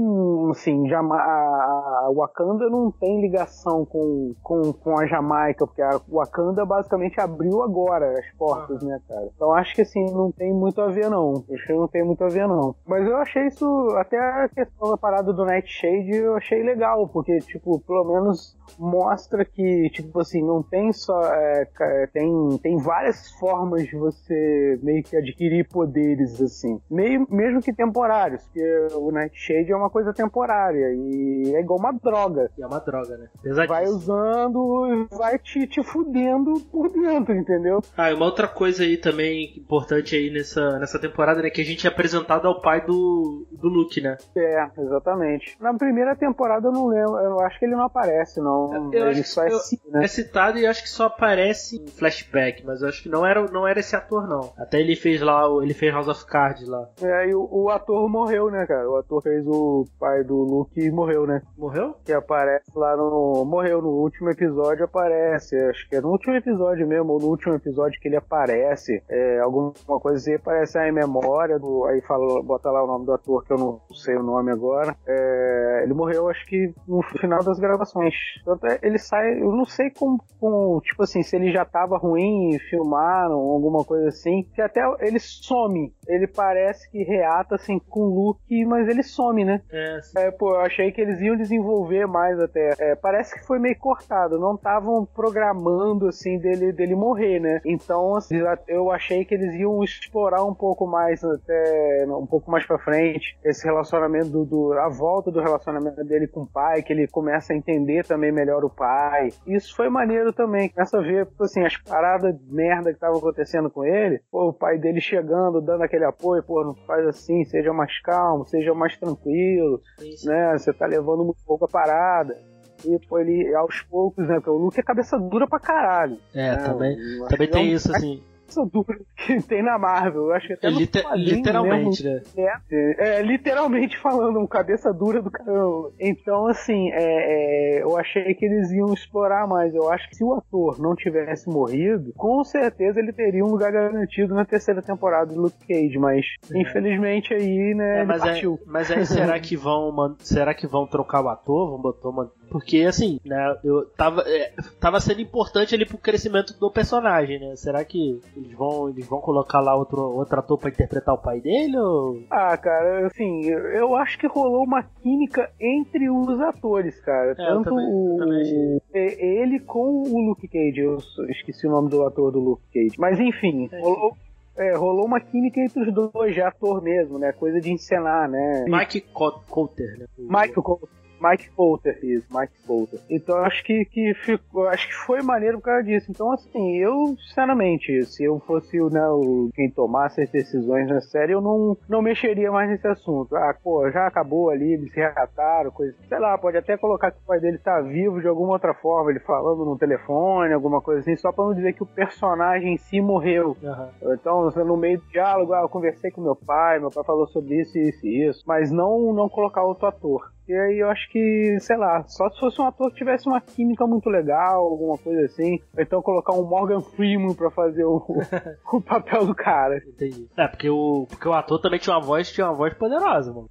assim, Jama a Wakanda não tem ligação com, com, com a Jamaica, porque a Wakanda basicamente abriu agora as portas, né, cara? Então acho que assim, não tem muito a ver não. Acho que não tem muito a ver não. Mas eu achei isso, até a questão da parada do Nightshade, eu achei legal, porque, tipo, pelo menos mostra que, tipo assim, não tem só. é, tem, tem várias formas de você meio que adquirir poderes, assim. Meio, mesmo que temporários, porque o Nightshade é uma coisa temporária e é igual uma droga. E é uma droga, né? Vai usando e vai te, te fudendo por dentro, entendeu? Ah, e uma outra coisa aí também importante aí nessa, nessa temporada, né? Que a gente é apresentado ao pai do, do Luke, né? É, exatamente. Na primeira temporada eu não lembro, eu acho que ele não aparece, não. Eu ele só é né? É citado e acho que só aparece em flashback, mas eu acho que não era, não era esse ator, não. Até ele fez lá, ele fez House of Cards lá. É, e o, o ator morreu, né, cara? O ator fez o pai do Luke e morreu, né? Morreu? Que aparece lá no. Morreu morreu no último episódio, aparece. Acho que é no último episódio mesmo, ou no último episódio que ele aparece. É, alguma coisa assim, aparece aí em memória. Do, aí fala, bota lá o nome do ator, que eu não sei o nome agora. É, ele morreu, acho que no final das gravações. Tanto é, ele sai, eu não sei como, como, tipo assim, se ele já tava ruim, filmaram, alguma coisa assim. Que até ele some. Ele parece que reata assim com o look, mas ele some, né? É, É, pô, eu achei que eles iam desenvolver mais até. É, parece que foi meio cortado, não estavam programando assim dele, dele morrer, né? Então, assim, eu achei que eles iam explorar um pouco mais até um pouco mais para frente esse relacionamento do, do, a volta do relacionamento dele com o pai, que ele começa a entender também melhor o pai. Isso foi maneiro também, começa a ver tipo assim as paradas de merda que estavam acontecendo com ele, pô, o pai dele chegando, dando aquele apoio, pô, não faz assim, seja mais calmo, seja mais tranquilo, né? Você tá levando muito pouco a parada. E pô, ele aos poucos, né? Porque o Luke é cabeça dura pra caralho. É, né? também, Eu também que é tem um isso, assim. cabeça dura que tem na Marvel. Eu acho que até É, liter- literalmente, mesmo, né? é, é, literalmente falando, um cabeça dura do caramba. Então, assim, é, é, eu achei que eles iam explorar mais. Eu acho que se o ator não tivesse morrido, com certeza ele teria um lugar garantido na terceira temporada do Luke Cage. Mas, infelizmente, aí, né, É, mas, é, partiu. mas aí será que vão será que vão trocar o ator? Vão botar uma... Porque assim, né, eu tava é, tava sendo importante ali pro crescimento do personagem, né? Será que eles vão eles vão colocar lá outro outro ator pra interpretar o pai dele ou Ah, cara, assim, eu, acho que rolou uma química entre os atores, cara. É, Tanto também- o, ele com o Luke Cage. Eu esqueci o nome do ator do Luke Cage. Mas enfim, rolou, é, rolou uma química entre os dois, de ator mesmo, né? Coisa de encenar, né? Mike Co- Coulter, né? Mike Col- Mike Poulter, isso, Mike Poulter. Então acho que, que ficou, acho que foi maneiro por causa disso. Então, assim, eu, sinceramente, se eu fosse né, o, quem tomasse as decisões na série, eu não, não mexeria mais nesse assunto. Ah, pô, já acabou ali, eles se reataram, coisa. Sei lá, pode até colocar que o pai dele tá vivo de alguma outra forma, ele falando no telefone, alguma coisa assim, só pra não dizer que o personagem em si morreu. Aham. Então, no meio do diálogo, ah, eu conversei com meu pai, meu pai falou sobre isso, isso e isso, mas não, não colocar outro ator. E aí eu acho que, sei lá, só se fosse um ator que tivesse uma química muito legal, alguma coisa assim, ou então colocar um Morgan Freeman pra fazer o, o papel do cara. Entendi. É, porque o, porque o ator também tinha uma voz, tinha uma voz poderosa, mano.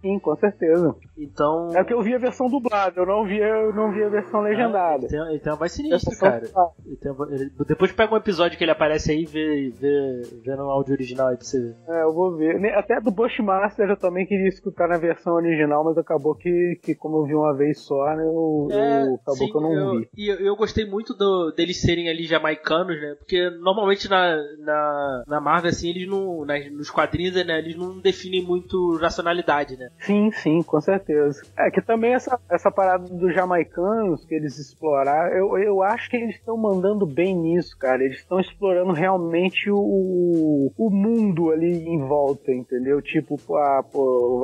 Sim, com certeza. Então. É que eu vi a versão dublada, eu não vi, eu não vi a versão legendada. Ele tem, ele tem uma voz sinistra, cara. só- Ele tem uma- ele- depois pega um episódio que ele aparece aí e vê, vê, vê no áudio original aí pra você ver. É, eu vou ver. Até do Bushmaster eu também queria escutar na versão original, mas acabou que, que como eu vi uma vez só, né, eu, eu- acabou sim, que eu não vi. E eu, eu gostei muito do, deles serem ali jamaicanos, né? Porque normalmente na, na, na Marvel, assim, eles não. nas- nos quadrinhos, né, eles não definem muito né? Sim, sim, com certeza. É que também essa, essa parada dos jamaicanos que eles exploraram, eu, eu acho que eles estão mandando bem nisso, cara. Eles estão explorando realmente o, o mundo ali em volta, entendeu? Tipo, pô, ah,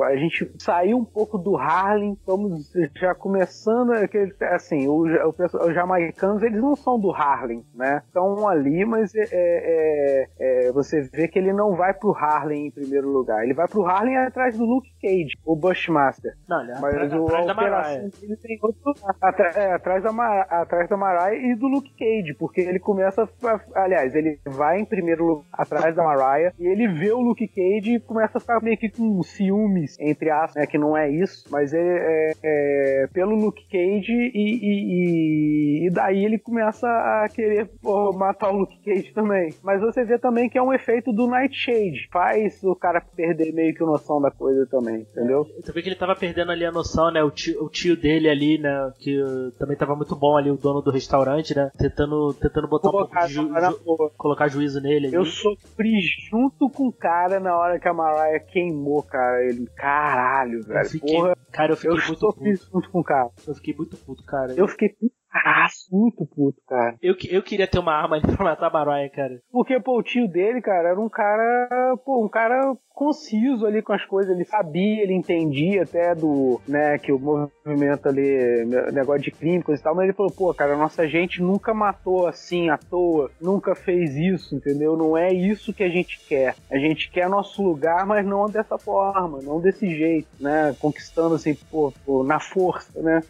a gente saiu um pouco do Harlem, estamos já começando aquele, assim, o, o, os jamaicanos, eles não são do Harlem, né? Estão ali, mas é, é- é, você vê que ele não vai pro Harlem em primeiro lugar. Ele vai pro Harlem atrás do Luke Cage, o Bushmaster. Não, ele é Mas atrás, o, atrás da Mariah. dele tem outro atra- é, atrás, da Mar, atrás da Mariah e do Luke Cage, porque ele começa. a- aliás, ele vai em primeiro lugar atrás da Mariah e ele vê o Luke Cage e começa a ficar meio que com ciúmes, entre aspas, né, que não é isso, mas ele é, é pelo Luke Cage e, e, e- e daí ele começa a querer pô, matar o Luke Cage também. Mas você vê também que é um efeito do Nightshade, faz o cara perder meio que noção da coisa também, entendeu? Eu vi que ele tava perdendo ali a noção, né? O tio, o tio dele ali, né? Que também tava muito bom ali, o dono do restaurante, né? Tentando, tentando botar um cara, de ju- ju- colocar juízo nele ali. Eu sofri junto com o cara na hora que a Mariah queimou, cara. Ele, caralho, Eu velho. fiquei- Porra, cara, eu fiquei eu muito sofri puto. junto com o cara. Eu fiquei muito puto, cara. Eu fiquei putaço, muito puto, cara. Eu, eu queria ter uma arma ali pra matar a Mariah, cara. Porque, pô, o tio dele, cara, era um cara, pô, um cara conciso ali com as coisas. Ele sabia, ele entendia até do, né, que o movimento ali, ne- negócio de crime, coisa e tal, mas ele falou, pô, cara, nossa gente nunca matou assim à toa, nunca fez isso, entendeu? Não é isso que a gente quer. A gente quer nosso lugar, mas não dessa forma, não desse jeito, né? Conquistando assim, pô, pô, na força, né?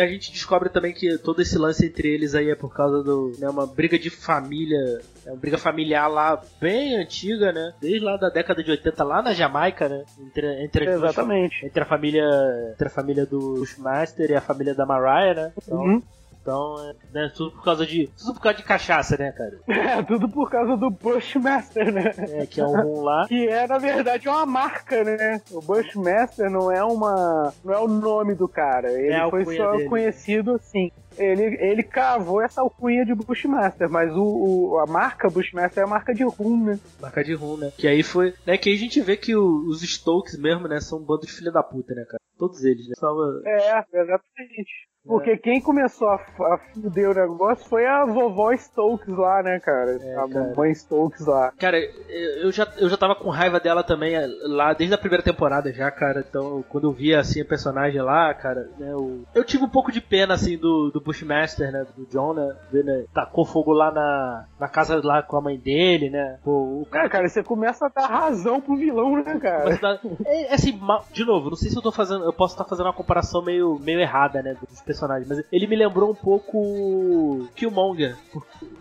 A gente, a gente descobre também que todo esse lance entre eles aí é por causa do. Né, uma briga de família. É uma briga familiar lá bem antiga, né? Desde lá da década de 80, lá na Jamaica, né? Entre, entre, duas Exatamente. entre a família entre a família do Bushmaster e a família da Mariah, né? Então, Uhum. Então é, né, tudo por causa de tudo por causa de cachaça, né, cara? É, tudo por causa do Bushmaster, né? É, que é um rum lá. Que é, na verdade, uma marca, né? O Bushmaster não é uma. não é o nome do cara. Ele É foi só dele. conhecido assim. Ele, ele cavou essa alcunha de Bushmaster, mas o, o- a marca Bushmaster é a marca de rum, né? Marca de rum, né? Que aí foi. Né, que aí a gente vê que o- os Stokes mesmo, né, são um bando de filha da puta, né, cara? Todos eles, né? Só, É, exatamente. Porque quem começou a, a fuder o negócio foi a vovó Stokes lá, né, cara? É, a cara. mamãe Stokes lá. Cara, eu já, eu já tava com raiva dela também eh, lá desde a primeira temporada já, cara. Então, quando eu via assim a personagem lá, cara, né, eu, eu tive um pouco de pena assim do, do Bushmaster, né, do John, né, né, tacou fogo lá na, na casa lá com a mãe dele, né. Pô, o Cara, cara, você começa a dar razão pro vilão, né, cara? Dá- é, é assim, de novo, não sei se eu tô fazendo. Eu posso estar fazendo uma comparação meio, meio errada, né? Dos personagens, mas ele me lembrou um pouco Killmonger.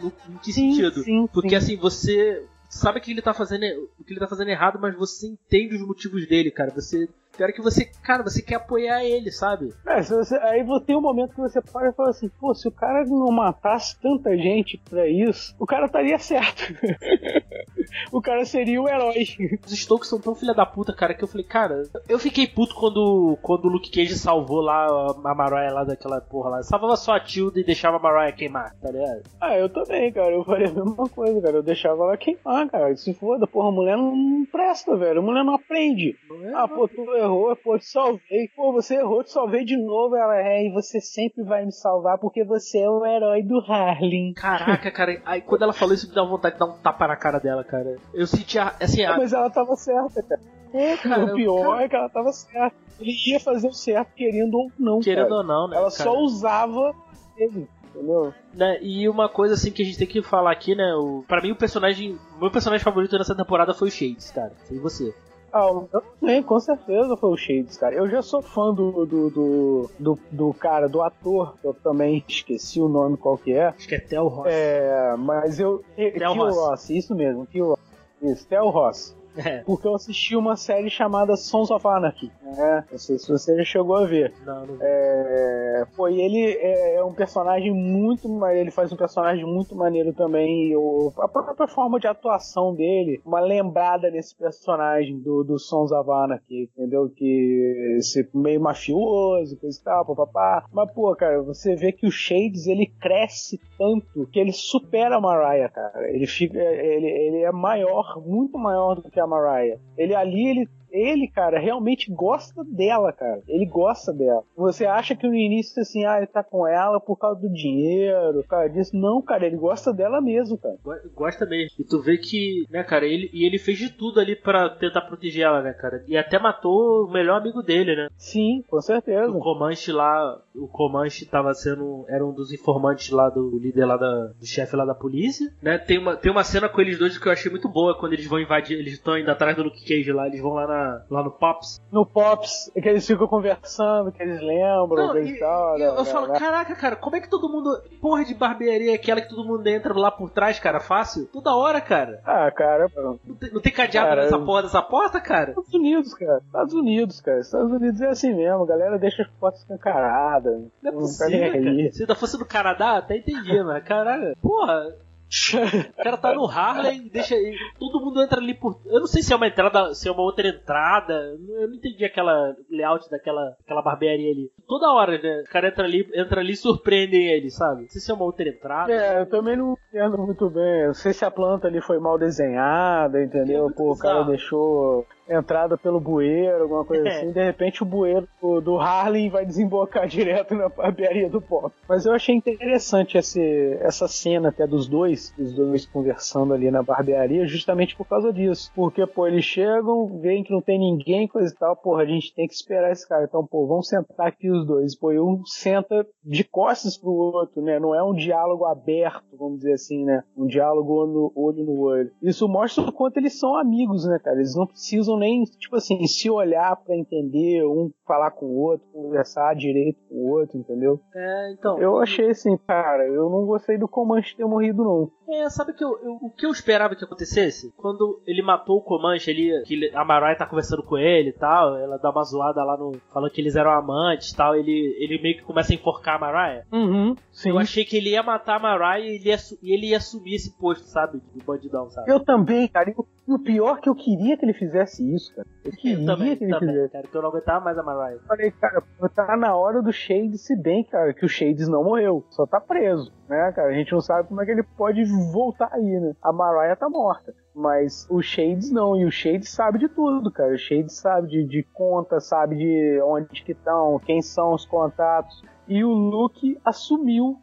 No, em que Sim, sentido? sim, Porque sim. assim, você sabe que ele tá fazendo o que ele tá fazendo errado, mas você entende os motivos dele, cara. Você. Pior que você, cara, você quer apoiar ele, sabe? É, você- aí você tem um momento que você para e fala assim, pô, se o cara não matasse tanta gente pra isso, o cara estaria certo. o cara seria o herói. Os Stokes são tão filha da puta, cara, que eu falei, cara, eu fiquei puto quando, quando o Luke Cage salvou lá a Mariah lá daquela porra lá. Salvava só a Tilda e deixava a Mariah queimar, tá ligado? Ah, eu também, cara. Eu faria a mesma coisa, cara. Eu deixava ela queimar, cara. Se foda, porra, a mulher não, não presta, velho. A mulher não aprende. Ah, pô, tu errou, pô, te salvei. Pô, você errou, te salvei de novo. Ela é, e você sempre vai me salvar porque você é o herói do Harlem. Caraca, cara, aí quando ela falou isso me deu vontade de dar um tapa na cara dela, cara. Eu sentia, assim, a... Mas ela tava certa, cara. É, cara, o pior cara- é que ela tava certa. Ele ia fazer o certo querendo ou não, querendo cara. ou não, né? Ela cara? só usava ele, entendeu? Né, E uma coisa assim que a gente tem que falar aqui, né? O, pra mim o personagem. O meu personagem favorito nessa temporada foi o Shades, cara. E você? Ah, eu também, com certeza foi o Shades, cara. Eu já sou fã do, do, do, do, do cara, do ator, que eu também esqueci o nome qual que é. Acho que é Tel Ross. É, mas eu. Theo Ross. Ross, isso mesmo, Theo Ross. Isso, Theo Ross. É. Porque eu assisti uma série chamada Sons of Anarchy. Né? Não sei se você já chegou a ver. Não, não. É, pô, e ele é, é um personagem muito ele faz um personagem muito maneiro também. E o, a própria forma de atuação dele, uma lembrada nesse personagem do, do Sons of Anarchy, entendeu? Que esse meio mafioso, coisa e tal, papapá. Mas, pô, cara, você vê que o Shades ele cresce tanto que ele supera a Mariah, cara. Ele fica. Ele, ele é maior, muito maior do que a Mariah. Ele ali, ele ele, cara, realmente gosta dela, cara. Ele gosta dela. Você acha que no início, assim, ah, ele tá com ela por causa do dinheiro, causa disso. Não, cara, ele gosta dela mesmo, cara. Go- Gosta mesmo. E tu vê que, né, cara, ele, e ele fez de tudo ali pra tentar proteger ela, né, cara? E até matou o melhor amigo dele, né? Sim, com certeza. O Comanche lá, o Comanche tava sendo, era um dos informantes lá do líder lá da, do chefe lá da polícia, né? Tem uma, tem uma cena com eles dois que eu achei muito boa quando eles vão invadir, eles estão indo atrás do Luke Cage lá, eles vão lá na, lá no Pops. No Pops, é que eles ficam conversando, que eles lembram, Não, e- tal. e eu, né, eu falo, né, caraca, cara, como é que todo mundo. Porra de barbearia é aquela que todo mundo entra lá por trás, cara, fácil? Toda hora, cara. Ah, cara, Não tem, não tem cadeado Cara, nessa eu- porra dessa porta, cara? Estados Unidos, cara. Estados Unidos, cara. Estados Unidos é assim mesmo. A galera deixa as portas escancaradas. Não é Não tá possível, nem cara. Se ainda fosse do Canadá, até entendia, mas caralho, porra. O cara tá no Harlem, deixa. Todo mundo entra ali por. Eu não sei se é uma entrada, se é uma outra entrada. Eu não entendi aquela layout daquela aquela barbearia ali. Toda hora, né? O cara entra ali, entra ali e surpreendem ele, sabe? Não sei se é uma outra entrada. É, eu também não entendo muito bem. Eu não sei se a planta ali foi mal desenhada, entendeu? É Pô, o cara deixou entrada pelo bueiro, alguma coisa É. assim. De repente o bueiro do, do Harlem vai desembocar direto na barbearia do pop. Mas eu achei interessante esse, essa cena até dos dois, os dois conversando ali na barbearia, justamente por causa disso. Porque, pô, eles chegam, veem que não tem ninguém, coisa e tal, porra, a gente tem que esperar esse cara. Então, pô, vamos sentar aqui os dois. Pô, e um senta de costas pro outro, né? Não é um diálogo aberto, vamos dizer assim, né? Um diálogo no olho no olho. Isso mostra o quanto eles são amigos, né, cara? Eles não precisam precisam nem, tipo assim, se olhar pra entender, um falar com o outro, conversar direito com o outro, entendeu? É, então. Eu achei assim, cara, eu não gostei do Comanche ter morrido, não. É, sabe que eu, eu- o que eu esperava que acontecesse? Quando ele matou o Comanche, ele, que a Mariah tá conversando com ele e tal, ela dá uma zoada lá no. falando que eles eram amantes e tal, ele, ele meio que começa a enforcar a Mariah. Uhum, sim. Eu achei que ele ia matar a Mariah e ele ia, e ele ia assumir esse posto, sabe? De bandidão, sabe? Eu também, cara. E o- pior que eu queria que ele fizesse isso, cara. Eu Eu também, que também, fizesse. cara, que eu não aguentava mais a Mariah. Eu falei, cara, tá na hora do Shades, se bem, cara, que o Shades não morreu, só tá preso, né, cara? A gente não sabe como é que ele pode voltar aí, né? A Mariah tá morta, mas o Shades não, e o Shades sabe de tudo, cara. O Shades sabe de, de conta, sabe de onde que estão, quem são os contatos. E o Luke assumiu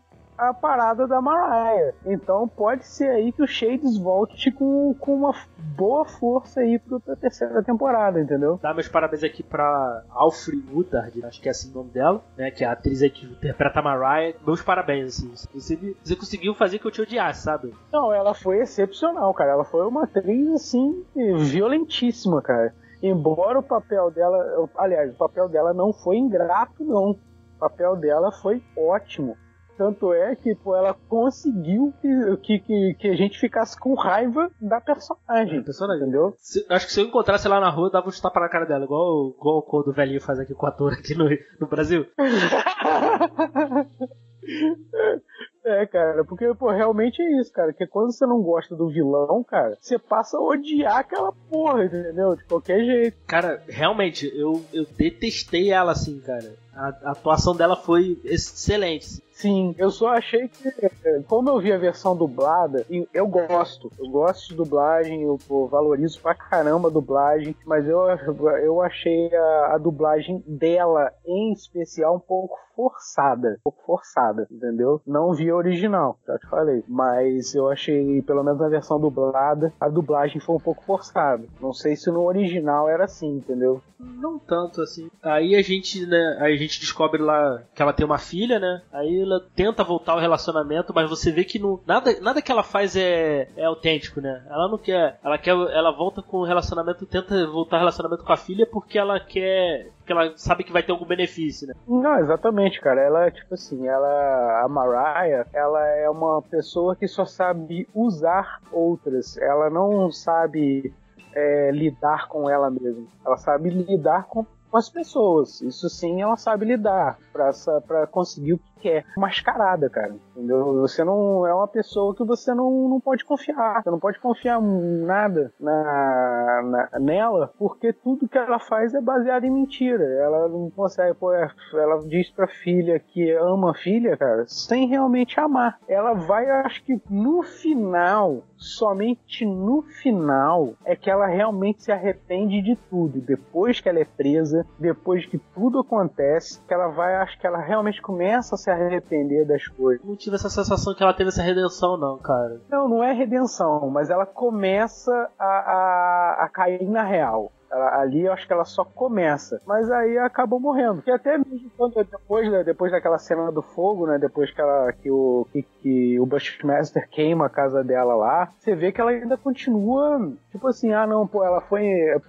a parada da Mariah. Então pode ser aí que o Shades volte com, com uma boa força aí pra terceira temporada, entendeu? Dar meus parabéns aqui pra Alfred Woodard, acho que é assim o nome dela, né? Que é a atriz aí que interpreta a Mariah. Meus parabéns, assim. Você, você conseguiu fazer que eu te odiasse, sabe? Não, ela foi excepcional, cara. Ela foi uma atriz, assim, violentíssima, cara. Embora o papel dela. Aliás, o papel dela não foi ingrato, não. O papel dela foi ótimo. Tanto é que pô, ela conseguiu que, que, que, que a gente ficasse com raiva da personagem. personagem. Entendeu? Se- acho que se eu encontrasse ela na rua, eu dava um tapa na cara dela, igual, igual o velhinho faz aqui com o ator aqui no, no Brasil. É, cara, porque, pô, realmente é isso, cara. Que quando você não gosta do vilão, cara, você passa a odiar aquela porra, entendeu? De qualquer jeito. Cara, realmente, eu, eu detestei ela assim, cara. A, a atuação dela foi excelente. Sim, eu só achei que, como eu vi a versão dublada, eu gosto, eu gosto de dublagem, eu valorizo pra caramba a dublagem, mas eu, eu achei a, a dublagem dela, em especial, um pouco forçada, um pouco forçada, entendeu? Não vi a original, já te falei, mas eu achei, pelo menos na versão dublada, a dublagem foi um pouco forçada. Não sei se no original era assim, entendeu? Não tanto assim. Aí a gente, né, a gente descobre lá que ela tem uma filha, né? Aí ela tenta voltar ao relacionamento, mas você vê que não, nada, nada que ela faz é, é autêntico, né? Ela não quer, ela quer, ela volta com o relacionamento, tenta voltar ao relacionamento com a filha porque ela quer, porque ela sabe que vai ter algum benefício, né? Não, exatamente, cara. Ela, tipo assim, ela. A Mariah, ela é uma pessoa que só sabe usar outras. Ela não sabe é, lidar com ela mesma. Ela sabe lidar com, com as pessoas. Isso sim, ela sabe lidar pra conseguir o que quer. Mascarada, cara. Entendeu? Você não é uma pessoa que você não, não pode confiar. Você não pode confiar nada na, na- nela, porque tudo que ela faz é baseado em mentira. Ela não consegue, pô, é- ela diz pra filha que ama a filha, cara, sem realmente amar. Ela vai, acho que no final, somente no final, é que ela realmente se arrepende de tudo. Depois que ela é presa, depois que tudo acontece, que ela vai, acho que ela realmente começa a se arrepender das coisas. Não tive essa sensação que ela teve essa redenção, não, cara. Não, não é redenção, mas ela começa a, a, a cair na real. Ela- ali eu acho que ela só começa. Mas aí acabou morrendo. Que até mesmo quando depois, da- depois daquela cena do fogo, né? Depois que, ela, que, o, que, que o Bushmaster queima a casa dela lá, você vê que ela ainda continua, tipo assim, ah não, pô, ela foi.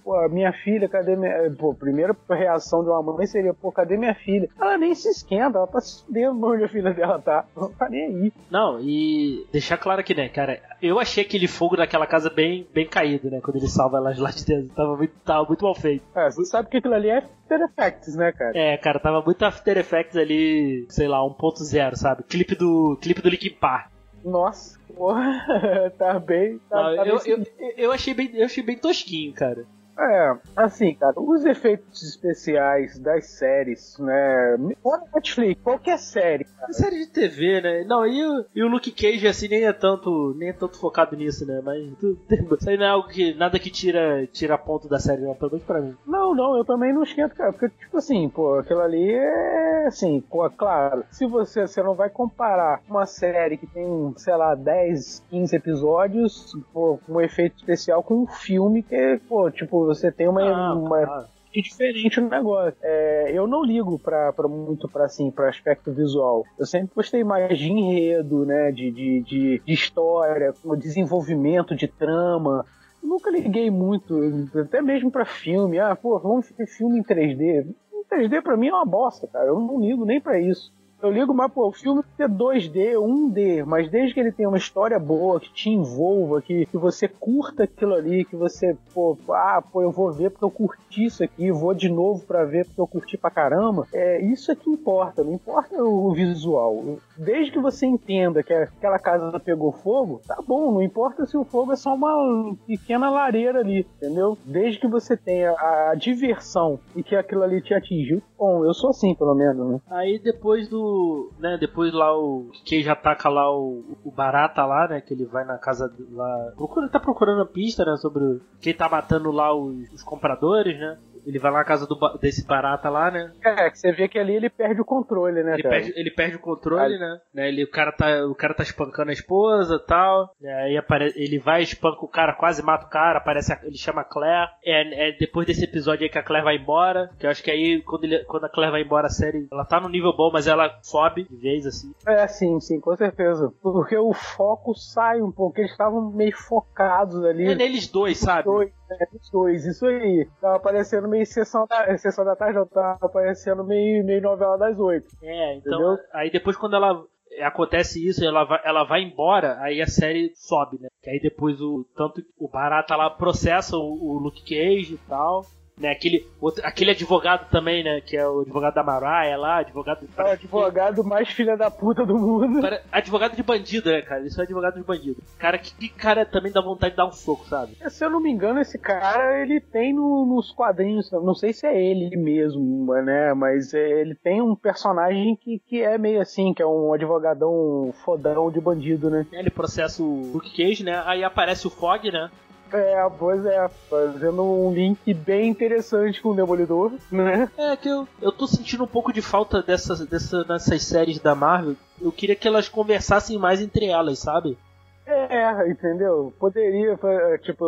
Pô, minha filha, cadê minha. Pô, primeira reação de uma mãe seria, pô, cadê minha filha? Ela nem se esquenta, ela tá se fudendo onde a filha dela tá. Não tá nem aí. Não, e deixar claro aqui, né, cara, eu achei aquele fogo naquela casa bem, bem caído, né, quando ele salva elas lá de dentro. Tava muito, tava muito mal feito. É, você sabe que aquilo ali é After Effects, né, cara? É, cara, tava muito After Effects ali, sei lá, 1.0, sabe? Clipe do, clipe do Linkin Park. Nossa, porra, tá bem. Tá, Não, tá eu, bem eu, eu, achei bem, eu achei bem tosquinho, cara. É, assim, cara, os efeitos especiais das séries, né? Fora Netflix, qualquer série, cara. Série de TV, né? Não, e o, e o Luke Cage, assim, nem é tanto, nem é tanto focado nisso, né? Mas isso aí não é algo que, nada que tira, tira ponto da série, não, pelo menos pra mim. Não, não, eu também não esquento, cara. Porque, tipo assim, pô, aquilo ali é assim, pô, claro. Se você, você não vai comparar uma série que tem, sei lá, 10, 15 episódios, pô, com um efeito especial com um filme que, pô, tipo, você tem uma. Ah, uma é diferente o negócio. É, eu não ligo pra, pra muito pra assim, pra aspecto visual. Eu sempre gostei mais de enredo, né? De, de, de, de história, com desenvolvimento de trama. nunca liguei muito, até mesmo pra filme. Ah, pô, vamos ver filme em 3D. Em 3D pra mim é uma bosta, cara. Eu não ligo nem pra isso. Eu ligo mais, pô, o filme ter 2D, 1D, mas desde que ele tenha uma história boa, que te envolva, que, que você curta aquilo ali, que você, pô, ah, pô, eu vou ver porque eu curti isso aqui, vou de novo pra ver porque eu curti pra caramba, é isso é que importa, não importa o visual. Desde que você entenda que aquela casa pegou fogo, tá bom, não importa se o fogo é só uma pequena lareira ali, entendeu? Desde que você tenha a diversão e que aquilo ali te atingiu, bom, eu sou assim, pelo menos, né? Aí depois do. Né, depois lá o. Já ataca lá o, o Barata lá, né? Que ele vai na casa lá. Procura, tá procurando a pista, né? Sobre quem tá matando lá os, os compradores, né? Ele vai lá na casa do, desse Barata lá, né? É, que você vê que ali ele perde o controle, né, Ele cara? perde, ele perde o controle, né? né? Ele, o, cara tá, o cara tá espancando a esposa e tal. Aí apare, ele vai, espanca o cara, quase mata o cara. Aparece, a- ele chama a Claire. É, é depois desse episódio aí que a Claire vai embora. Que eu acho que aí, quando, ele- quando a Claire vai embora, a série. Ela tá no nível bom, mas ela sobe de vez, assim. É, sim, sim, com certeza. Porque o foco sai um pouco, eles estavam meio focados ali. É neles dois, sabe? Dois, é, os dois, isso aí. Tava aparecendo meio sessão da, sessão da tarde, não, tava aparecendo meio, meio novela das oito. É, então. Entendeu? Aí depois quando ela. Acontece isso, ela vai, ela vai embora, aí a série sobe, né? Que aí depois o. Tanto o Barata lá processa o, o Luke Cage e tal. Né, aquele, outro- aquele advogado também, né? Que é o advogado da Mariah lá, advogado. É o advogado mais filha da puta do mundo. Advogado de bandido, né, cara? Isso é advogado de bandido. Cara, que, que cara também dá vontade de dar um soco, sabe? Se eu não me engano, esse cara, ele tem no- nos quadrinhos, não sei se é ele mesmo, né? Mas é, ele tem um personagem que, que é meio assim, que é um advogadão fodão de bandido, né? Ele processa o Luke Cage, né? Aí aparece o Fog, né? É, pois é, fazendo um link bem interessante com o Demolidor, né? É que eu, eu tô sentindo um pouco de falta dessas, dessa, dessas séries da Marvel. Eu queria que elas conversassem mais entre elas, sabe? É, entendeu? Poderia, fa- tipo,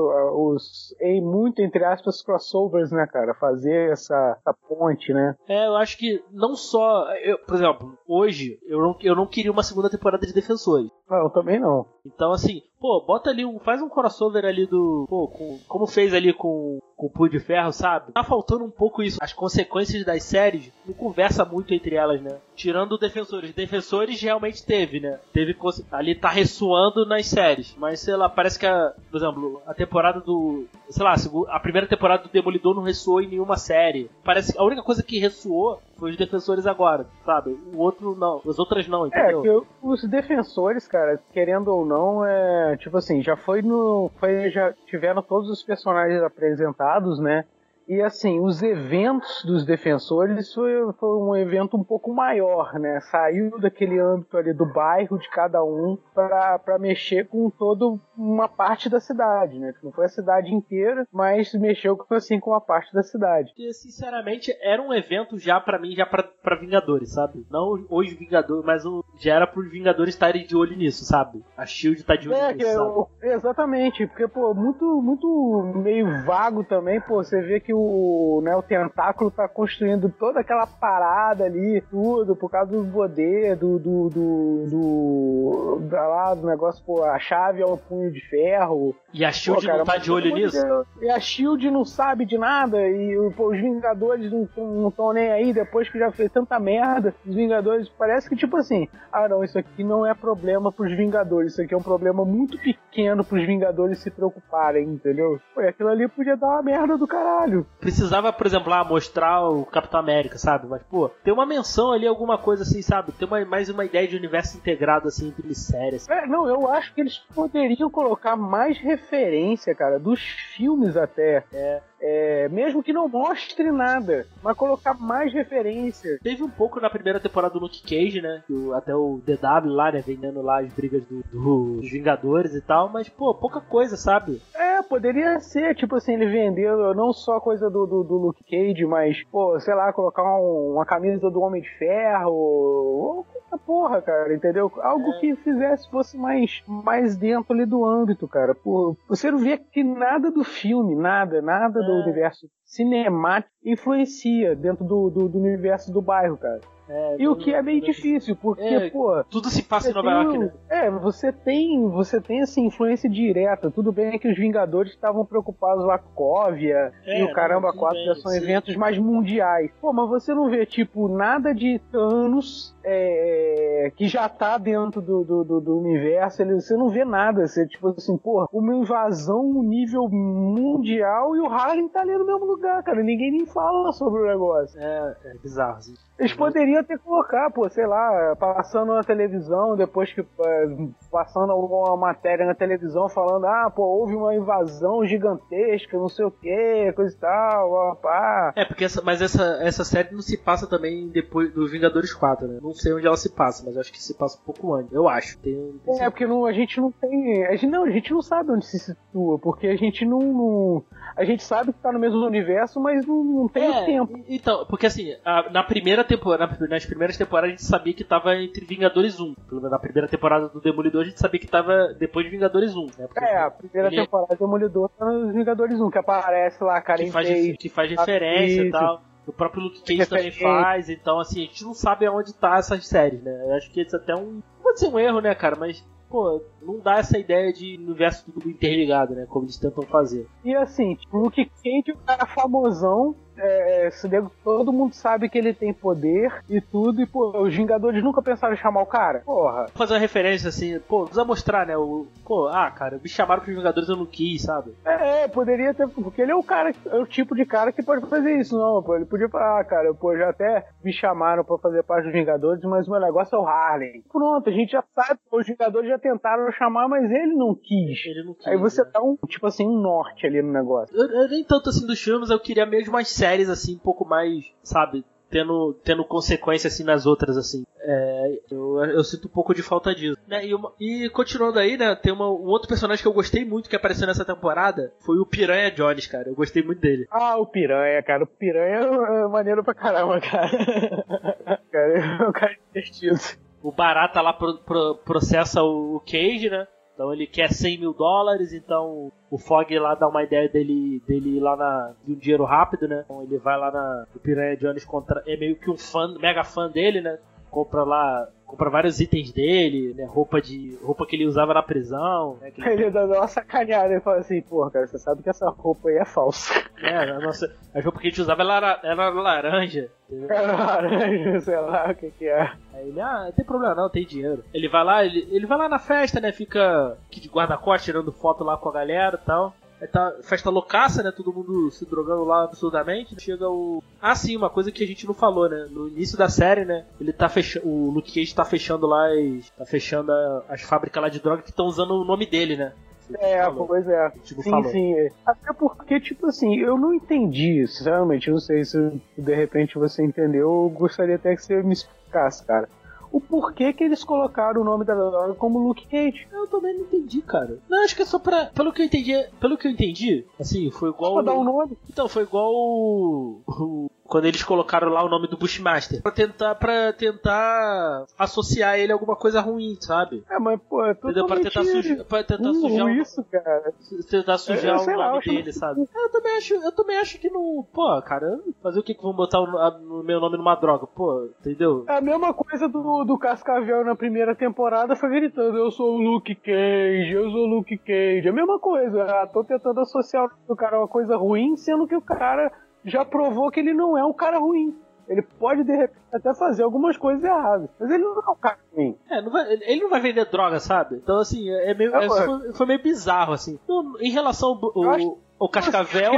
os, em muito entre aspas, crossovers, né, cara? Fazer essa, essa ponte, né? É, eu acho que não só. Eu, por exemplo, hoje eu não, eu não queria uma segunda temporada de Defensores. Não, também não. Então, assim, pô, bota ali um. Faz um crossover ali do. Pô, com, como fez ali com, com o Punho de Ferro, sabe? Tá faltando um pouco isso. As consequências das séries não conversa muito entre elas, né? Tirando Defensores. Defensores realmente teve, né? Teve. Ali tá ressoando nas séries. Mas, sei lá, parece que a. Por exemplo, a temporada do. Sei lá, a primeira temporada do Demolidor não ressoou em nenhuma série. Parece que a única coisa que ressoou os Defensores agora, sabe? O outro não. As outras não, É, entendeu? que o- os defensores, cara, querendo ou não, é tipo assim, já foi no. Foi, já tiveram todos os personagens apresentados, né? E assim, os eventos dos defensores foi, foi um evento um pouco maior, né? Saiu daquele âmbito ali do bairro de cada um para pra mexer com toda uma parte da cidade, né? Não foi a cidade inteira, mas mexeu com, assim com uma parte da cidade. Porque, sinceramente, era um evento já pra mim, já pra, pra Vingadores, sabe? Não os Vingadores, mas o, já era pros Vingadores estarem de olho nisso, sabe? A Shield tá de olho É, nisso, que eu- exatamente, porque, pô, muito, muito meio vago também, pô, você vê que o, né, o tentáculo tá construindo toda aquela parada ali, tudo, por causa do poder, do, do, do, do, da lá, do negócio, pô, a chave é um punho de ferro. E a Shield Pô, cara, não tá de olho de nisso? E a Shield não sabe de nada, e pô, os Vingadores não estão nem aí, depois que já fez tanta merda, os Vingadores, parece que tipo assim, ah não, isso aqui não é problema pros Vingadores, isso aqui é um problema muito pequeno pros Vingadores se preocuparem, entendeu? Pô, aquilo ali podia dar uma merda do caralho. Precisava, por exemplo, lá mostrar o Capitão América, sabe? Mas, pô, tem uma menção ali, alguma coisa assim, sabe? Tem uma, mais uma ideia de universo integrado, assim, entre séries. É, não, eu acho que eles poderiam colocar mais referência, cara, dos filmes até. É, é, mesmo que não mostre nada, mas colocar mais referência. Teve um pouco na primeira temporada do Luke Cage, né? O- até o DW lá, né? Vendendo lá as brigas do- do- dos Vingadores e tal. Mas, pô, pouca coisa, sabe? É, poderia ser, tipo assim, ele vendendo não só coisa do, do, do Luke Cage, mas, pô, sei lá, colocar um- uma camisa do Homem de Ferro, ou qualquer porra, cara, entendeu? Algo que fizesse, fosse mais, mais dentro ali do âmbito, cara. Pô, você não vê que nada do filme, nada, nada do universo cinemático influencia dentro do, do, do universo do bairro, cara. É, E o que é meio difícil, porque, É, pô. Tudo se passa em Nova York, né? É, você tem, você tem essa influência direta. Tudo bem que os Vingadores estavam preocupados com a Cóvia É, e o caramba não, tudo 4 bem, já são sim. eventos mais mundiais. Pô, mas você não vê, tipo, nada de Thanos é, que já tá dentro do, do, do- do universo. ele- você não vê nada. Você, tipo assim, pô, uma invasão nível mundial e o Harlem tá ali no mesmo lugar, cara. Ninguém nem fala sobre o negócio. É, é bizarro, assim. Eles poderiam até colocar, pô, sei lá, passando na televisão, depois que é, passando alguma matéria na televisão falando, ah, pô, houve uma invasão gigantesca, não sei o que, coisa e tal, pá. É, porque essa, mas essa, essa série não se passa também depois dos Vingadores 4, né? Não sei onde ela se passa, mas acho que se passa um pouco antes. Eu acho. Tem, tem É, porque não, a gente não tem. A gente, não, a gente não sabe onde se situa, porque a gente não. não- a gente sabe que tá no mesmo universo, mas não, não tem É, o tempo. Então, porque assim, a- na primeira temporada, nas primeiras temporadas a gente sabia que tava entre Vingadores 1. Pelo menos na primeira temporada do Demolidor a gente sabia que tava depois de Vingadores 1, né? Porque É, a primeira ele- temporada do Demolidor tá nos Vingadores 1, que aparece lá, cara, que em faz, Cage. que faz referência e tal. O próprio Luke Cage também faz, então assim, a gente não sabe aonde tá essas séries, né? Eu acho que isso é até um. Pode ser um erro, né, cara? Mas, pô, não dá essa ideia de universo tudo interligado, né? Como eles tentam fazer. E assim, tipo, o Luke Cage é um cara famosão. É, se nego- todo mundo sabe que ele tem poder e tudo, e pô, os Vingadores nunca pensaram em chamar o cara. Porra. Vou fazer uma referência assim, pô, precisa mostrar, né? O, pô, ah, cara, me chamaram pros Vingadores, eu não quis, sabe? É, poderia ter, porque ele é o cara, é o tipo de cara que pode fazer isso, não, pô. Ele podia falar, ah, cara, pô, já até me chamaram pra fazer parte dos Vingadores, mas o meu negócio é o Harley. Pronto, a gente já sabe, os Vingadores já tentaram chamar, mas ele não quis. Ele não quis. Aí você né? dá um, tipo assim, um norte ali no negócio. Eu, eu nem tanto assim dos filmes, eu queria mesmo umas séries assim, um pouco mais, sabe? Tendo, tendo consequência assim nas outras, assim. É, eu, eu sinto um pouco de falta disso. Né? E, uma- e continuando aí, né? Tem uma- um outro personagem que eu gostei muito que apareceu nessa temporada. Foi o Piranha Jones, cara. Eu gostei muito dele. Ah, o Piranha, cara. O Piranha é maneiro pra caramba, cara. cara, é um cara divertido. O Barata lá pro- pro- processa o Cage, né? Então ele quer 100 mil dólares, então o Fog lá dá uma ideia dele, dele ir lá na, de um dinheiro rápido, né? Então ele vai lá na. O Piranha Jones contra, é meio que um fã, mega fã dele, né? Compra lá. Compra vários itens dele, né? Roupa de. roupa que ele usava na prisão, né? Ele- Ele dá uma sacaneada e fala assim, pô, cara, você sabe que essa roupa aí é falsa. né, a nossa, a roupa que a gente usava era, era laranja. entendeu? Cara, laranja, sei lá o que que é. Aí ele, ah, não tem problema não, tem dinheiro. Ele vai lá, ele, ele vai lá na festa, né? Fica de guarda-costas tirando foto lá com a galera e tal. Aí tá festa loucaça, né? Todo mundo se drogando lá absurdamente. Chega o. Ah, sim, uma coisa que a gente não falou, né? No início da série, né? Ele tá fechando. O Luke Cage tá fechando lá as. Tá fechando a- as fábricas lá de droga que estão usando o nome dele, né? É, Falou. pois é. Tipo, sim, falou. sim. é. Até porque, tipo assim, eu não entendi, sinceramente. Eu não sei se de repente você entendeu. Eu gostaria até que você me explicasse, cara. O porquê que eles colocaram o nome da droga como Luke Cage. Eu também não entendi, cara. Não, acho que é só pra. Pelo que eu entendi. Pelo que eu entendi, assim, foi igual. Pra dar um nome. Então, foi igual o- quando eles colocaram lá o nome do Bushmaster. Pra tentar, pra tentar associar ele a alguma coisa ruim, sabe? É, mas, pô, é Entendeu? Pra tentar, suja, pra tentar sujar, isso, cara. tentar sujar Eu sei o lá, eu nome acho dele, sabe? Eu também acho, eu também acho que não. Pô, cara, fazer o que que vão botar o, a- o meu nome numa droga? Pô, entendeu? É a mesma coisa do, do Cascavel na primeira temporada, foi gritando, eu sou o Luke Cage, eu sou o Luke Cage. É a mesma coisa, ah, tô tentando associar o cara a uma coisa ruim, sendo que o cara já provou que ele não é um cara ruim. Ele pode, de repente, até fazer algumas coisas erradas, mas ele não é um cara ruim. É, não vai- ele não vai vender droga, sabe? Então, assim, é meio, É, é- foi, foi meio bizarro, assim. No- em relação ao, ao Cascavel,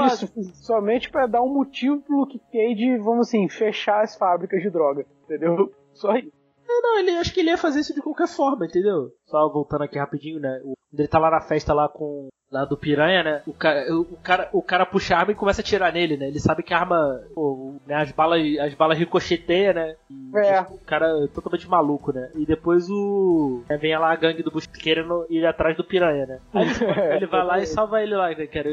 somente pra dar um motivo pro Luke Cage, vamos assim, fechar as fábricas de droga, entendeu? Só isso. É, não, ele, acho que ele ia fazer isso de qualquer forma, entendeu? Só voltando aqui rapidinho, né? O, quando ele tá lá na festa lá com. Lá do piranha, né? O cara, o, cara, o cara puxa a arma e começa a atirar nele, né? Ele sabe que a arma. pô, né, as balas as balas ricocheteiam, né? E É. O cara é totalmente maluco, né? E depois o. né, vem lá a gangue do Bush querendo ir atrás do piranha, né? Aí ele, vai lá e salva ele lá, né, cara?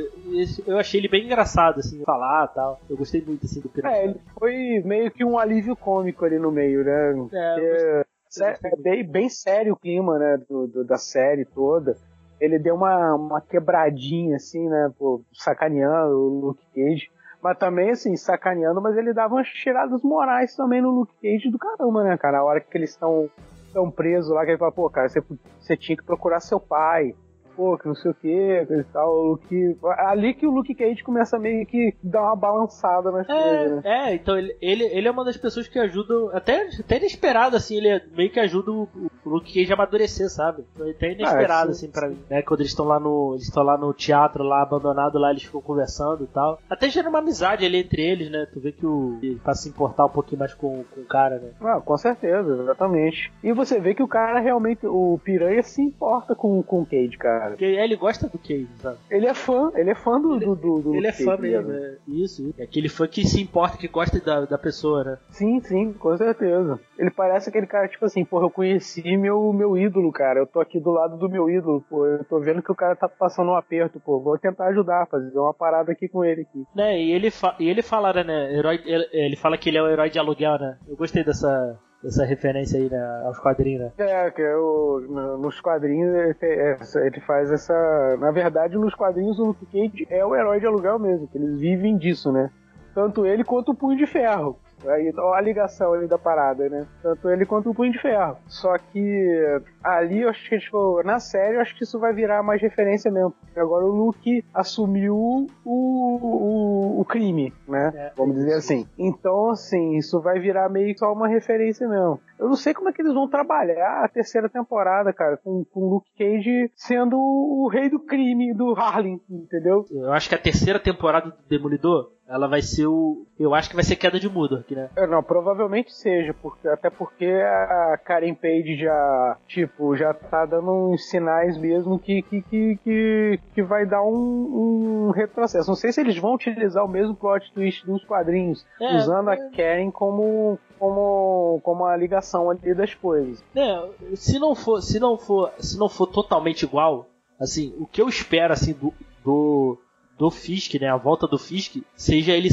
Eu achei ele bem engraçado, assim, falar e tal. Eu gostei muito, assim, do piranha. É, ele foi meio que um alívio cômico ali no meio, né? É, sé- é bem, bem sério o clima, né, do, do- da série toda. Ele deu uma, uma quebradinha, assim, né, pô, sacaneando o Luke Cage. Mas também, assim, sacaneando, mas ele dava umas tiradas morais também no Luke Cage do caramba, né, cara? A hora que eles estão tão presos lá, que ele fala, pô, cara, você, você tinha que procurar seu pai pô, que não sei o que, e tal, o Luke... Ali que o Luke Cage começa meio que dar uma balançada nas coisas, né? É, é, então ele, ele, ele é uma das pessoas que ajudam, até, até inesperado, assim, ele é meio que ajuda o, o Luke Cage a amadurecer, sabe? Até inesperado, Ah, sim, assim, pra mim, né? Quando eles estão lá no. Eles estão lá no teatro, lá abandonado, lá eles ficam conversando e tal. Até gera uma amizade ali entre eles, né? Tu vê que o. Ele passa a se importar um pouquinho mais com, com o cara, né? Ah, com certeza, exatamente. E você vê que o cara realmente, o Piranha se importa com, com o Cage, cara. Porque ele gosta do Cage, sabe? Ele é fã, ele é fã do, do, do, do Ele é fã mesmo, né? é. Isso, isso. É aquele fã que se importa, que gosta da, da pessoa, né? Sim, sim, com certeza. Ele parece aquele cara, tipo assim, porra, eu conheci meu, meu ídolo, cara. Eu tô aqui do lado do meu ídolo, pô. Eu tô vendo que o cara tá passando um aperto, pô. Vou tentar ajudar, fazer uma parada aqui com ele aqui. Né, e ele, fa e ele fala, né, herói, ele, ele fala que ele é o herói de aluguel, né? Eu gostei dessa, dessa referência aí, né, aos quadrinhos, né? É, que é o, no- nos quadrinhos essa- ele faz essa. Na verdade, nos quadrinhos o Luke Cage é o herói de aluguel mesmo, que eles vivem disso, né? Tanto ele quanto o Punho de Ferro. Aí ó a ligação ali da parada, né? Tanto ele quanto o Punho de Ferro. Só que ali eu acho que tipo, na série eu acho que isso vai virar mais referência mesmo. Porque agora o Luke assumiu o, o, o crime, né? É. Vamos dizer assim. Então, assim, isso vai virar meio que só uma referência mesmo. Eu não sei como é que eles vão trabalhar a terceira temporada, cara, com, com o Luke Cage sendo o rei do crime do Harlem, entendeu? Eu acho que a terceira temporada do Demolidor, ela vai ser o. Eu acho que vai ser queda de Mudok, né? É, Não, provavelmente seja, porque, até porque a Karen Page já, tipo, já tá dando uns sinais mesmo que, que, que, que, que vai dar um, um retrocesso. Não sei se eles vão utilizar o mesmo plot twist dos quadrinhos, É, usando a é. Karen como, como, como a ligação ali das coisas. É, se não for, se não for, se não for totalmente igual, assim, o que eu espero assim do do, do Fisk, né, a volta do Fisk, seja ele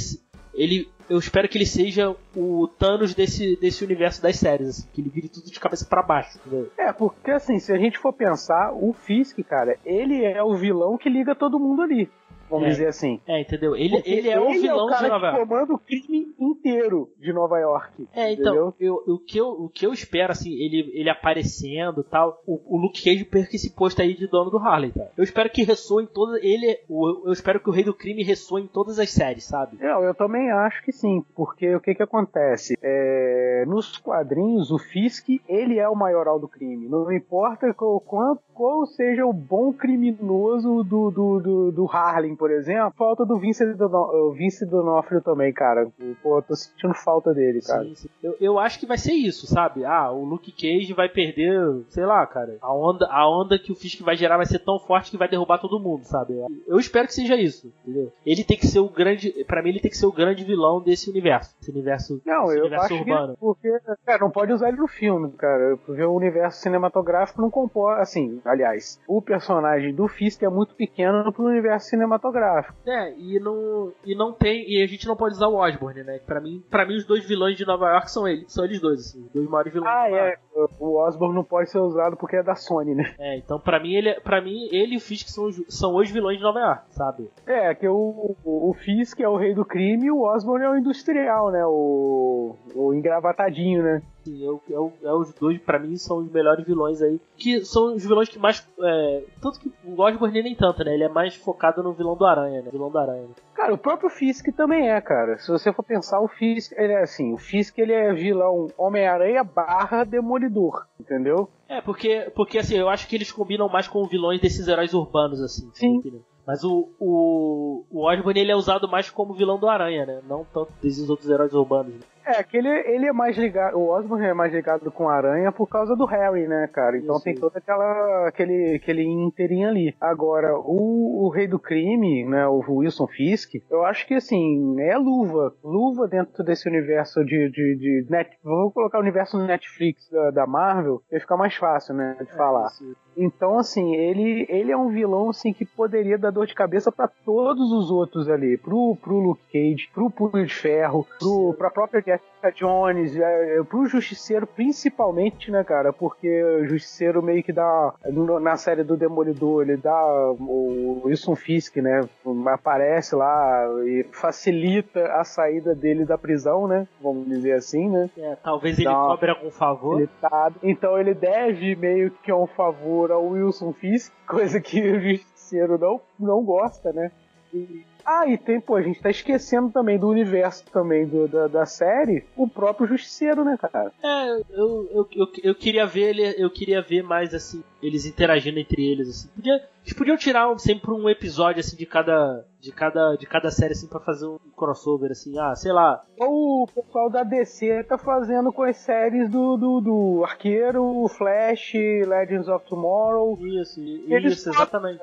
ele eu espero que ele seja o Thanos desse, desse universo das séries, assim, que ele vire tudo de cabeça pra baixo, entendeu? É, porque assim, se a gente for pensar, o Fisk, cara, ele é o vilão que liga todo mundo ali. Vamos É. dizer assim. É, entendeu? Ele, Porque ele é o vilão cara de Nova que York. comanda o crime inteiro de Nova York. É, então, eu, o, que eu, o que eu espero, assim, ele, ele aparecendo e tal, o, o Luke Cage perca esse posto aí de dono do Harley, tá? Eu espero que ressoe em todas. Ele, o, eu espero que o Rei do Crime ressoe em todas as séries, sabe? Não, eu também acho que sim, porque o que que acontece? É, nos quadrinhos, o Fisk, ele é o maioral do crime. Não importa qual, qual, qual seja o bom criminoso do, do, do, do Harlem, por exemplo, falta do Vince, Dono, o Vince Donofrio também, cara. Pô, eu tô sentindo falta dele, cara. Sim, sim. Eu, eu acho que vai ser isso, sabe? Ah, o Luke Cage vai perder, sei lá, cara. A onda, a onda que o Fisk vai gerar vai ser tão forte que vai derrubar todo mundo, sabe? Eu espero que seja isso, entendeu? Ele tem que ser o grande. Pra mim, ele tem que ser o grande vilão desse universo. Esse universo, Não, esse eu universo acho urbano. que porque, cara, não pode usar ele no filme, cara, porque o universo cinematográfico não comporta, assim, aliás, o personagem do Fisk é muito pequeno pro universo cinematográfico. É, e não, e não tem. E a gente não pode usar o Osborne, né? Pra mim, pra mim os dois vilões de Nova York são eles. São eles dois, assim, os dois maiores vilões Ah, é, o Osborn não pode ser usado porque é da Sony, né? É, então pra mim ele, pra mim, ele e o Fisk são, os- são os vilões de Nova York, sabe? É, que o, o, Fisk é o rei do crime e o Osborn é o industrial, né? O, o engravatadinho, né? Eu, eu, é os dois, pra mim, são os melhores vilões aí. Que são os vilões que mais. É, tanto que o Osborne nem tanto, né? Ele é mais focado no vilão do Aranha, né? Vilão do Aranha. né? Cara, o próprio Fisk também é, cara. Se você for pensar, o Fisk, ele é assim, o Fisk ele é vilão Homem-Aranha barra Demolidor, entendeu? É, porque, porque assim, eu acho que eles combinam mais com vilões desses heróis urbanos, assim. Sim. entendeu? Mas o, o, o Osborn ele é usado mais como vilão do Aranha, né? Não tanto desses outros heróis urbanos. Né? É, que ele, ele é mais ligado, o Osborn é mais ligado com a Aranha por causa do Harry, né, cara? Então Isso, tem todo aquela, aquele, aquele inteirinho ali. Agora, o, o Rei do Crime, né, o Wilson Fisk, eu acho que, assim, é luva. Luva dentro desse universo de, de, de net, vou colocar o universo Netflix da, da Marvel, vai ficar mais fácil, né, de falar. Isso. Então, assim, ele, ele é um vilão assim, que poderia dar dor de cabeça pra todos os outros ali. Pro, pro Luke Cage, pro Punho de Ferro, pro, pra própria Jessica Jones, é, é, pro Justiceiro principalmente, né, cara? Porque o Justiceiro meio que dá. Na série do Demolidor, ele dá. O Wilson Fisk, né? Aparece lá e facilita a saída dele da prisão, né? Vamos dizer assim, né? É, talvez ele Não. cobre algum favor. Ele tá- Então ele deve meio que um favor ao Wilson Fisk, coisa que o Justiceiro não, não gosta, né? E- Ah, e tem, pô, a gente tá esquecendo também do universo também do- da, da série, o próprio Justiceiro, né, cara? É, eu, eu, eu, eu queria ver ele, eu queria ver mais assim, eles interagindo entre eles assim. Podia, eles podiam tirar um- sempre um episódio assim de cada de cada de cada série assim para fazer um crossover assim. Ah, sei lá. O pessoal da DC tá fazendo com as séries do, do, do Arqueiro, Flash, Legends of Tomorrow. Isso, Eles isso exatamente.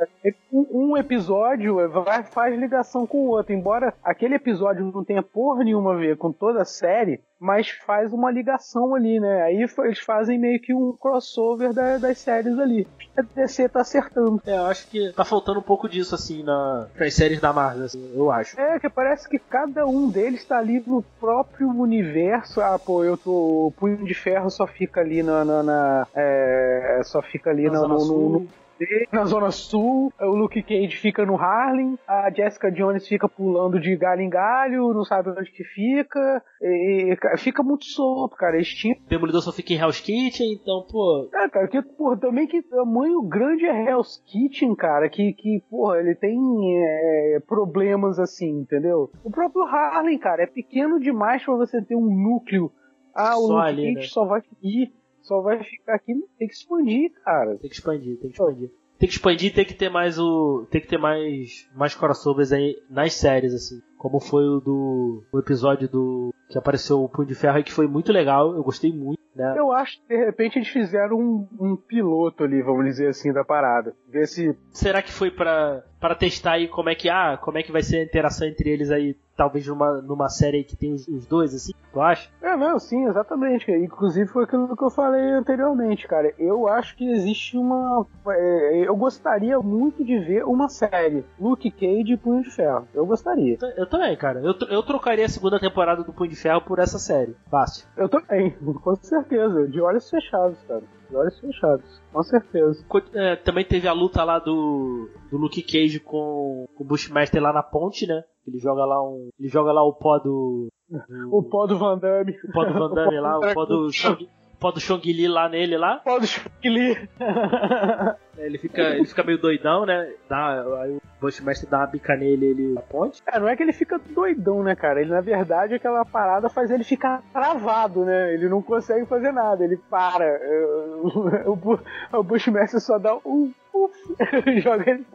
Um, um episódio vai, faz ligação com o outro, embora aquele episódio não tenha porra nenhuma a ver com toda a série, mas faz uma ligação ali, né? Aí eles fazem meio que um crossover da- das séries ali. A DC tá acertando. É, eu acho que tá faltando um pouco disso assim na nas séries da Marvel, assim, eu acho. É, que parece que cada um deles tá ali no próprio universo. Ah, pô, eu tô. O Punho de Ferro só fica ali na. na, na- é, só fica ali Na no, Zona no- Na Zona Sul, o Luke Cage fica no Harlem, a Jessica Jones fica pulando de galho em galho, não sabe onde que fica, e, fica muito solto, cara. Eles tinham Demolidor só fica em Hell's Kitchen, então, pô, é, cara, que, porra, também que tamanho grande é Hell's Kitchen, cara, que, que porra, ele tem é, problemas assim, entendeu? O próprio Harlem, cara, é pequeno demais pra você ter um núcleo. Ah, o Só Luke ali, Cage né? só vai ir, só vai ficar aqui, tem que expandir, cara. tem que expandir, tem que expandir. Tem que expandir, tem que ter mais o, tem que ter mais mais crossovers aí nas séries assim, como foi o do o episódio do que apareceu o Punho de Ferro aí que foi muito legal, eu gostei muito, né? Eu acho que de repente eles fizeram um, um piloto ali, vamos dizer assim, da parada. Ver se Será que foi pra para testar aí como é que ah, como é que vai ser a interação entre eles aí, talvez numa numa série aí que tem os, os dois assim, tu acha? É, não, sim, exatamente. Inclusive foi aquilo que eu falei anteriormente, cara. Eu acho que existe uma. é, eu gostaria muito de ver uma série. Luke Cage e Punho de Ferro. Eu gostaria. Eu também, cara. Eu, eu trocaria a segunda temporada do Punho de Ferro por essa série. Fácil. Eu também, com certeza. De olhos fechados, cara. De olhos fechados. Com certeza. É, também teve a luta lá do, do Luke Cage com, com o Bushmaster lá na ponte, né? Ele joga lá um. Ele joga lá o pó do. do- O pó do Van Damme. o pó do Van Damme lá, o pó do pó do Chong Li lá nele lá. O pó do Spike Lee. Ele fica, ele fica meio doidão, né? Dá, aí o Bushmaster dá uma bica nele ele na ponte. É, não é que ele fica doidão, né, cara? Ele, na verdade, aquela parada faz ele ficar travado, né? Ele não consegue fazer nada, ele para. É, o Bushmaster só dá um. joga, ele,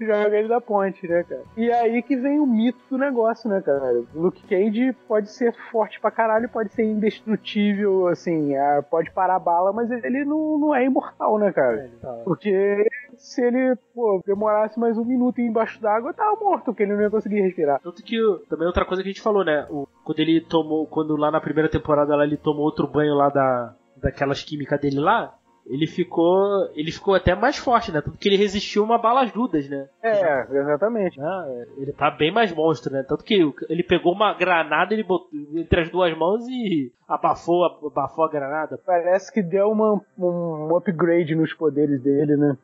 joga ele da ponte, né, cara? E aí que vem o mito do negócio, né, cara? Luke Cage pode ser forte pra caralho, pode ser indestrutível, assim, é, pode parar a bala, mas ele não, não é imortal, né, cara? Porque se ele pô, demorasse mais um minuto embaixo d'água, tava morto, porque ele não ia conseguir respirar. Tanto que também outra coisa que a gente falou, né? O, quando ele tomou. Quando lá na primeira temporada lá, ele tomou outro banho lá da, daquelas químicas dele lá. Ele ficou. Ele ficou até mais forte, né? Tanto que ele resistiu uma bala Judas, né? É, exatamente. né? Ele tá bem mais monstro, né? Tanto que ele pegou uma granada, ele botou entre as duas mãos e abafou, abafou a granada. Parece que deu uma, um upgrade nos poderes dele, né?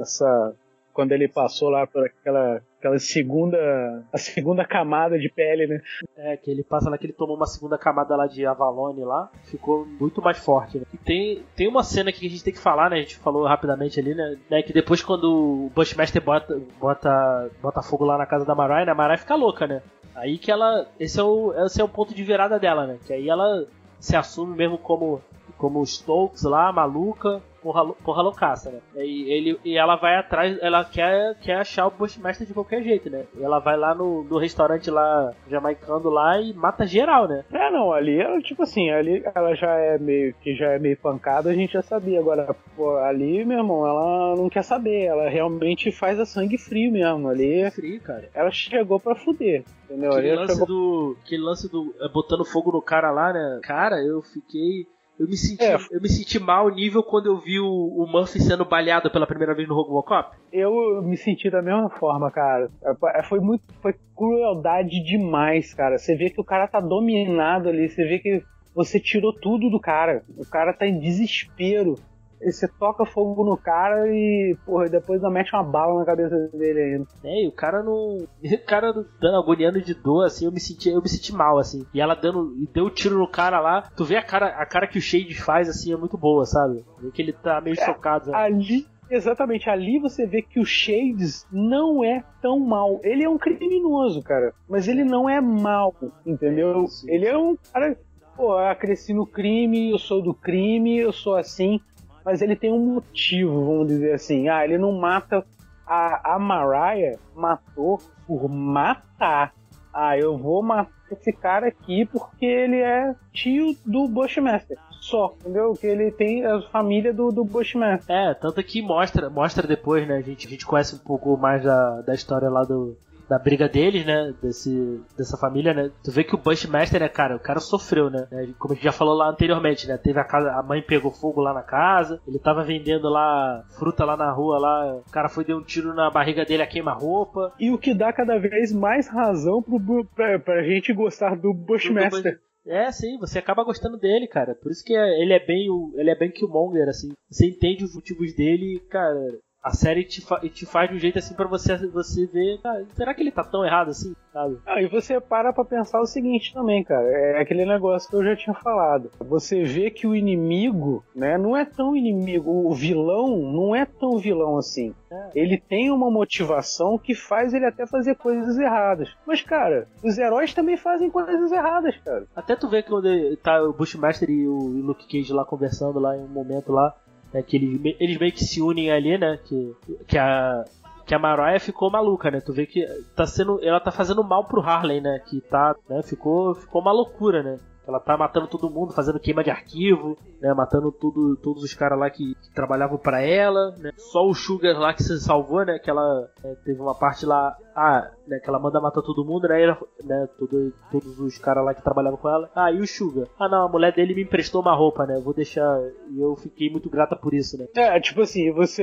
Essa. Quando ele passou lá por aquela, aquela segunda. a segunda camada de pele, né? É, que ele passa lá que ele tomou uma segunda camada lá de Avalone lá, ficou muito mais forte, né? E tem, tem uma cena aqui que a gente tem que falar, né? A gente falou rapidamente ali, né? né, Que depois quando o Bushmaster bota, bota, bota fogo lá na casa da Mariah, né? A Mariah fica louca, né? Aí que ela. Esse é o, esse é o ponto de virada dela, né? Que aí ela se assume mesmo como, como Stokes lá, maluca, porra, porra loucaça, né? E, ele, e ela vai atrás, ela quer, quer achar o Bushmaster de qualquer jeito, né? E ela vai lá no, no restaurante lá, jamaicano lá e mata geral, né? É, não, ali ela, tipo assim, ali ela já é meio que já é meio pancada, a gente já sabia. Agora, pô, ali, meu irmão, ela não quer saber, ela realmente faz a sangue frio mesmo. Ali Frio, cara. ela chegou pra fuder, entendeu? Aquele lance chegou do. Aquele lance do. é, botando fogo no cara lá, né? Cara, eu fiquei. Eu me senti, É. eu me senti mal nível quando eu vi o, o Murphy sendo baleado pela primeira vez no Robocop. Eu me senti da mesma forma, cara. É, Foi muito. Foi crueldade demais, cara. Você vê que o cara tá dominado ali, você vê que você tirou tudo do cara. O cara tá em desespero. E você toca fogo no cara e, porra, depois ainda mete uma bala na cabeça dele ainda. É, e o cara não. O cara dando agoniando de dor, assim, eu me senti, eu me senti mal, assim. E ela dando. E deu um tiro no cara lá. Tu vê a cara, a cara que o Shade faz, assim, é muito boa, sabe? Vê que ele tá meio chocado. sabe? Ali, exatamente, ali você vê que o Shades não é tão mal. Ele é um criminoso, cara. Mas ele não é mal, entendeu? Sim. Ele é um cara. Pô, eu cresci no crime, eu sou do crime, eu sou assim. Mas ele tem um motivo, vamos dizer assim. Ah, ele não mata. A, a Mariah matou por matar. Ah, eu vou matar esse cara aqui porque ele é tio do Bushmaster. Só, entendeu? Que ele tem a família do, do Bushmaster. É, tanto que mostra, mostra depois, né? A gente, a gente conhece um pouco mais da, da história lá do. Da briga deles, né? Desse, dessa família, né? Tu vê que o Bushmaster, né, cara? O cara sofreu, né? É, Como a gente já falou lá anteriormente, né? Teve a casa, a mãe pegou fogo lá na casa, ele tava vendendo lá fruta lá na rua, lá. O cara foi deu um tiro na barriga dele a queima-roupa. E o que dá cada vez mais razão pro, pra, pra gente gostar do Bushmaster. É, sim, você acaba gostando dele, cara. Por isso que é- ele é bem o, ele é bem Killmonger, assim. Você entende os motivos dele, cara. A série te, fa- te faz de um jeito assim pra você, você ver, cara, será que ele tá tão errado assim, sabe? Ah, e você para pra pensar o seguinte também, cara. É aquele negócio que eu já tinha falado. Você vê que o inimigo, né, não é tão inimigo. O vilão não é tão vilão assim. É. Ele tem uma motivação que faz ele até fazer coisas erradas. Mas, cara, os heróis também fazem coisas erradas, cara. Até tu vê que quando tá o Bushmaster e o Luke Cage lá conversando lá em um momento lá, né, que eles, eles meio que se unem ali, né, que, que a que a Mariah ficou maluca, né? Tu vê que tá sendo, ela tá fazendo mal pro Harley, né? Que tá, né? Ficou, ficou uma loucura, né? Ela tá matando todo mundo, fazendo queima de arquivo, né? Matando tudo, todos os caras lá que, que trabalhavam pra ela, né? Só o Sugar lá que se salvou, né? Que ela é, teve uma parte lá, ah, né? Que ela manda matar todo mundo, né? Ela- né tudo, todos os caras lá que trabalhavam com ela. Ah, e o Sugar? Ah, não, a mulher dele me emprestou uma roupa, né? Vou deixar. E eu fiquei muito grata por isso, né? É, tipo assim, você.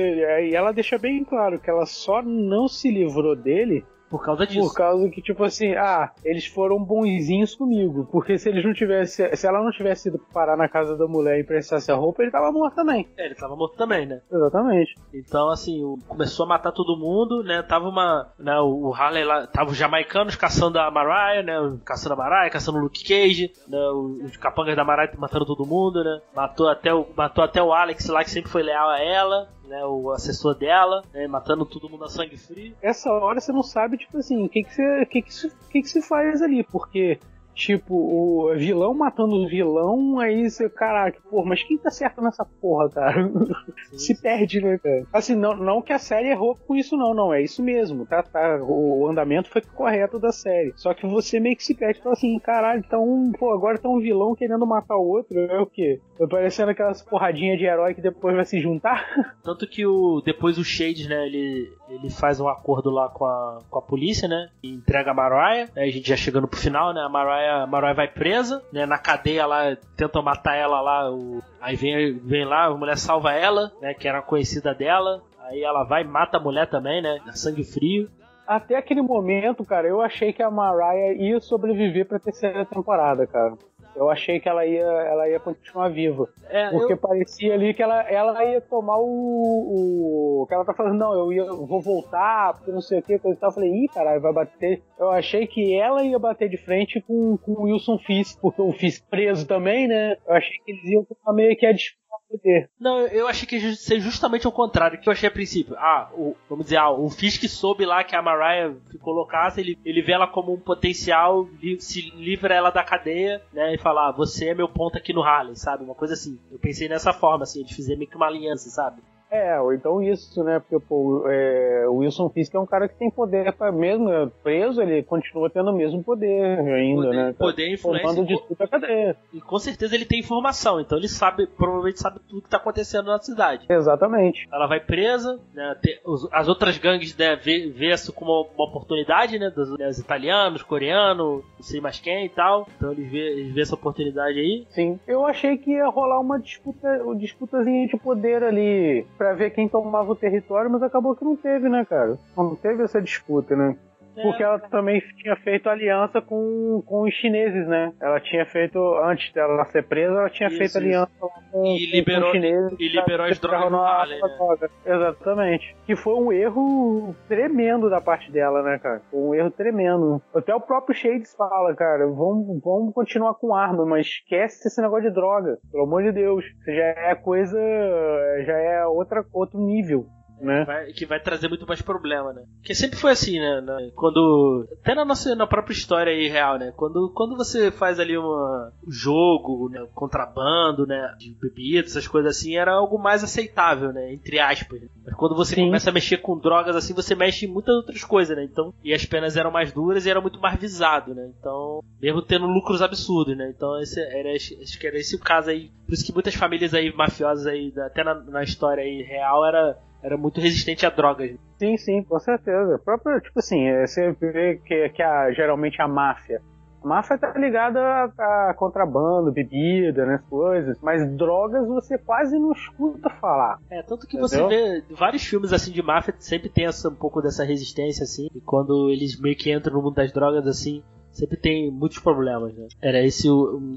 E ela deixa bem claro que ela só não se livrou dele Por causa disso. Por causa que, tipo assim, ah, eles foram bonzinhos comigo. Porque se eles não tivessem. Se ela não tivesse ido parar na casa da mulher e emprestasse a roupa, ele tava morto também. É, ele tava morto também, né? Exatamente. Então, assim, começou a matar todo mundo, né? Tava uma. Né, o Harley lá. Tava os jamaicanos caçando a Mariah, né? Caçando a Mariah, caçando o Luke Cage, né? Os capangas da Mariah matando todo mundo, né? Matou até o, matou até o Alex lá, que sempre foi leal a ela, né? O assessor dela, né? Matando todo mundo a sangue frio. Essa hora você não sabe, tipo assim, o que que, que, que, que que se faz ali. Porque, tipo, o vilão matando o vilão, aí você, caraca, pô, mas quem tá certo nessa porra, cara? se perde, né, cara? Assim, não, não que a série errou com isso, não, não. É isso mesmo, tá? tá o, andamento foi correto da série. Só que você meio que se perde, fala assim, caralho, tá um, pô, agora tá um vilão querendo matar o outro, é o quê? Vai parecendo aquelas porradinhas de herói que depois vai se juntar? Tanto que o depois o Shade, né, ele, ele faz um acordo lá com a, com a polícia, né, e entrega a Mariah, né, a gente já chegando pro final, né, a Mariah, a Mariah vai presa, né, na cadeia lá, tentam matar ela lá, o, aí vem, vem lá, a mulher salva ela, né, que era conhecida dela, aí ela vai e mata a mulher também, né, sangue frio. Até aquele momento, cara, eu achei que a Mariah ia sobreviver pra terceira temporada, cara. Eu achei que ela ia, ela ia continuar viva. É, Porque eu- parecia ali que ela, ela ia tomar o, o. que ela tá falando, não, eu ia, vou voltar, porque não sei o que, coisa e tal. Eu falei, ih, caralho, vai bater. Eu achei que ela ia bater de frente com, com o Wilson Fisk, porque o Fisk preso também, né? Eu achei que eles iam tomar meio que a disputa poder. Não, eu- achei que ia ser justamente o contrário, que eu achei a princípio. Ah, o, vamos dizer, ah, o Fisk soube lá que a Mariah ficou loucaça, ele, ele vê ela como um potencial, li- se livra ela da cadeia, né, e fala, ah, você é meu ponto aqui no Harley, sabe? Uma coisa assim. Eu pensei nessa forma, assim, de fazer meio que uma aliança, sabe? É, ou então isso, né? Porque pô, é, o Wilson Fisk é um cara que tem poder, mesmo preso, ele continua tendo o mesmo poder ainda, Poder- né? poder e influência co- disputa cadeia. E com certeza ele tem informação, então ele sabe, provavelmente sabe tudo que tá acontecendo na cidade. Exatamente. Ela vai presa, né, as outras gangues né, vê, vê isso como uma oportunidade, né? Dos, né, os italianos, coreanos, não sei mais quem e tal. Então eles vê, eles vê essa oportunidade aí. Sim. Eu achei que ia rolar uma disputa, uma disputazinha de poder ali pra ver quem tomava o território, mas acabou que não teve, né, cara? Não teve essa disputa, né? Porque ela também tinha feito aliança com, com os chineses, né? Ela tinha feito, antes dela ser presa, ela tinha Isso, feito isso. aliança com, E liberou- com os chineses. e liberou as drogas no a né? droga. Exatamente. Que foi um erro tremendo da parte dela, né, cara? Foi um erro tremendo. Até o próprio Shades fala, cara, vamos, vamos continuar com arma, mas esquece esse negócio de droga. Pelo amor de Deus. Isso já é coisa. Já é outra, outro nível. Né? Vai- que vai trazer muito mais problema, né? Porque sempre foi assim, né? Quando. Até na nossa na própria história aí real, né? Quando, quando você faz ali uma, um jogo, né? contrabando, né? De bebidas, essas coisas assim, era algo mais aceitável, né? Entre aspas. né? Mas quando você Sim. começa a mexer com drogas assim, você mexe em muitas outras coisas, né? Então. E as penas eram mais duras e era muito mais visado, né? Então. Mesmo tendo lucros absurdos, né? Então esse era, acho que era esse o caso aí. Por isso que muitas famílias aí mafiosas aí, até na, na história aí real, era. Era muito resistente a drogas. Sim, sim, com certeza. Próprio, tipo assim, é, você vê que, que a, geralmente a máfia. A máfia tá ligada a, a contrabando, bebida, né, coisas. Mas drogas você quase não escuta falar. É, tanto que Entendeu? você vê vários filmes assim de máfia sempre tem essa, um pouco dessa resistência assim. E quando eles meio que entram no mundo das drogas assim, sempre tem muitos problemas, né? Era esse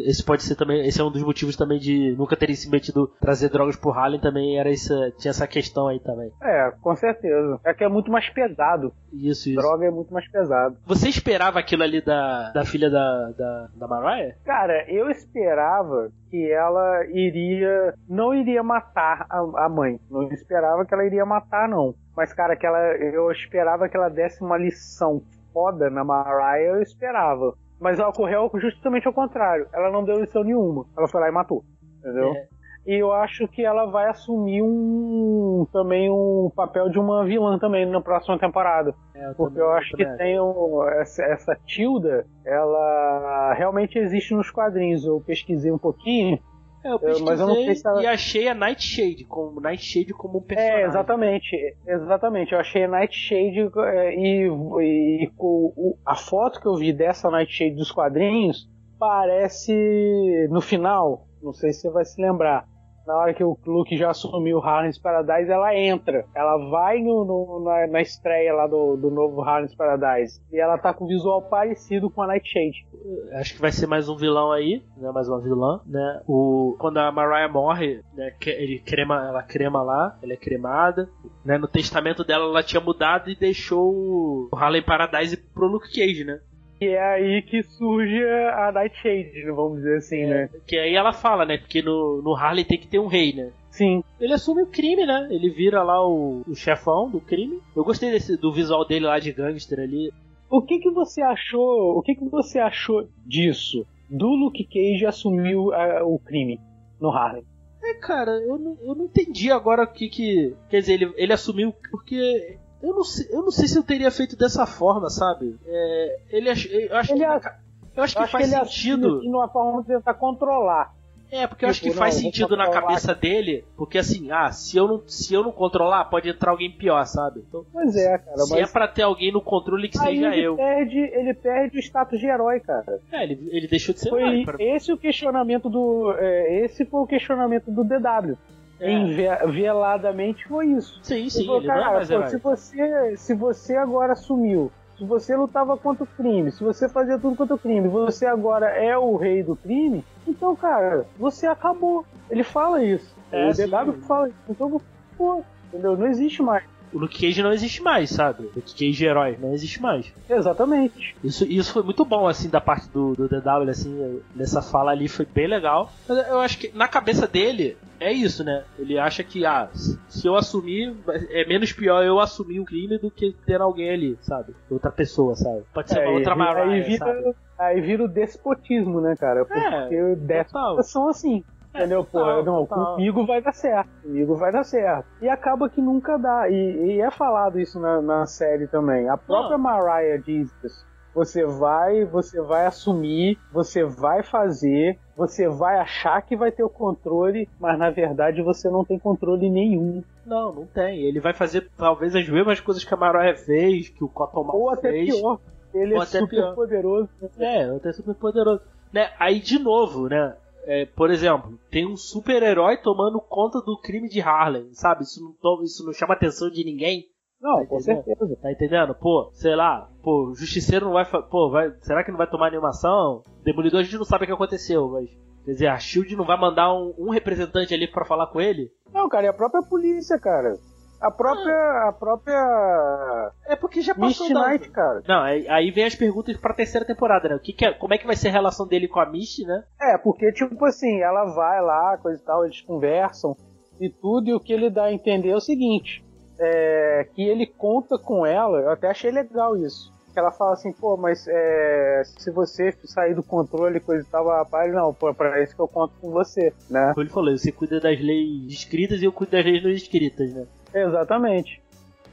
esse pode ser também, esse é um dos motivos também de nunca terem se metido trazer drogas pro Harlem também era essa tinha essa questão aí também. É, com certeza. É que é muito mais pesado. Isso, isso. Droga é muito mais pesado. Você esperava aquilo ali da, da filha da, da, da Mariah? Cara, eu esperava que ela iria. Não iria matar a, a mãe. Não esperava que ela iria matar, não. Mas, cara, que ela, eu esperava que ela desse uma lição foda na Mariah, eu esperava. Mas ocorreu justamente ao contrário. Ela não deu lição nenhuma. Ela foi lá e matou. Entendeu? É. E eu acho que ela vai assumir um também um papel de uma vilã também na próxima temporada. É, Porque também- eu acho que tem o- essa, essa Tilda, ela realmente existe nos quadrinhos. Eu pesquisei um pouquinho. É, eu Eu- pesquisei mas eu não sei se ela- e achei a Nightshade como Nightshade como um personagem. É, exatamente. Exatamente. Eu achei a Nightshade é, e, e com o- a foto que eu vi dessa Nightshade dos quadrinhos parece no final. Não sei se você vai se lembrar. Na hora que o Luke já assumiu o Harness Paradise, ela entra. Ela vai no, no- na, na estreia lá do, do novo Harness Paradise. E ela tá com visual parecido com a Nightshade. acho que vai ser mais um vilão aí, né? Mais uma vilã, né? O quando a Mariah morre, né? Ele crema, ela crema lá, ela é cremada, né? No testamento dela ela tinha mudado e deixou o Harlem Paradise pro Luke Cage, né? E é aí que surge a Nightshade, vamos dizer assim, né? Que aí ela fala, né? Porque no, no Harlem tem que ter um rei, né? Sim. Ele assume o crime, né? Ele vira lá o, o chefão do crime. Eu gostei desse, do visual dele lá de gangster ali. O que que você achou? O que que você achou disso? Do Luke Cage assumir o, a- o crime no Harlem? É, cara, eu não, eu não entendi agora o que que. Quer dizer, ele, ele assumiu. Porque. Eu não, sei, eu não sei se eu teria feito dessa forma, sabe? É, ele eu acho Ele que. a- Eu acho que Eu acho faz que ele sentido. assim, numa forma de tentar controlar. É, porque eu acho que Tipo, faz não, sentido na cabeça dele. Porque assim, ah, se eu não, se eu não controlar, pode entrar alguém pior, sabe? Então, Pois é, cara. se mas é pra ter alguém no controle que aí seja ele eu. perde, ele perde o status de herói, cara. É, ele, ele deixou de ser Foi herói, pra- esse o questionamento do, é, esse foi o questionamento do DW. É. Veladamente foi isso. Sim, sim, falou, é cara, pô, se você, se você agora assumiu, se você lutava contra o crime, se você fazia tudo contra o crime, você agora é o rei do crime, então, cara, você acabou. Ele fala isso. É, o. DW fala isso. Então, pô, entendeu? Não existe mais. O Luke Cage não existe mais, sabe? O Luke Cage herói não existe mais. Exatamente. Isso, isso foi muito bom, assim, da parte do, do DW, assim, nessa fala ali foi bem legal. Mas eu acho que na cabeça dele é isso, né? Ele acha que, ah, se eu assumir, é menos pior eu assumir o crime do que ter alguém ali, sabe? Outra pessoa, sabe? Pode ser É, uma outra Mariah, aí vira, sabe? aí vira o despotismo, né, cara? Porque É, déspotas total. são assim. Entendeu? Porra, total, não, total. comigo vai dar certo. Comigo vai dar certo. E acaba que nunca dá. E, e é falado isso na, na série também. A própria Mariah diz isso. Você vai, você vai assumir, você vai fazer, você vai achar que vai ter o controle, mas na verdade você não tem controle nenhum. Não, não tem. Ele vai fazer talvez as mesmas coisas que a Mariah fez, que o Cotton Ou até fez. pior. Ele Ou é super pior. poderoso. É, até super poderoso. Né? Aí, de novo, né? é, por exemplo, tem um super-herói tomando conta do crime de Harlem, sabe? Isso não, isso não chama atenção de ninguém. Não, Tá com entendendo? certeza. Tá entendendo? Pô, sei lá, pô, o Justiceiro não vai. Pô, vai, será que não vai tomar animação? Demolidor a gente não sabe o que aconteceu, mas. Quer dizer, a Shield não vai mandar um, um representante ali pra falar com ele? Não, cara, e a própria polícia, cara. A própria. A própria. É porque já Misty passou da- Knight, cara. Não, aí, aí vem as perguntas pra terceira temporada, né? O que que é- como é que vai ser a relação dele com a Misty, né? É, porque, tipo assim, ela vai lá, coisa e tal, eles conversam e tudo, e o que ele dá a entender é o seguinte: é, que ele conta com ela, eu até achei legal isso. Que ela fala assim, pô, mas é, se você sair do controle, coisa e tal, rapaz, não, pô, pra isso que eu conto com você, né? Como ele falou, você cuida das leis escritas e eu cuido das leis não escritas, né? Exatamente.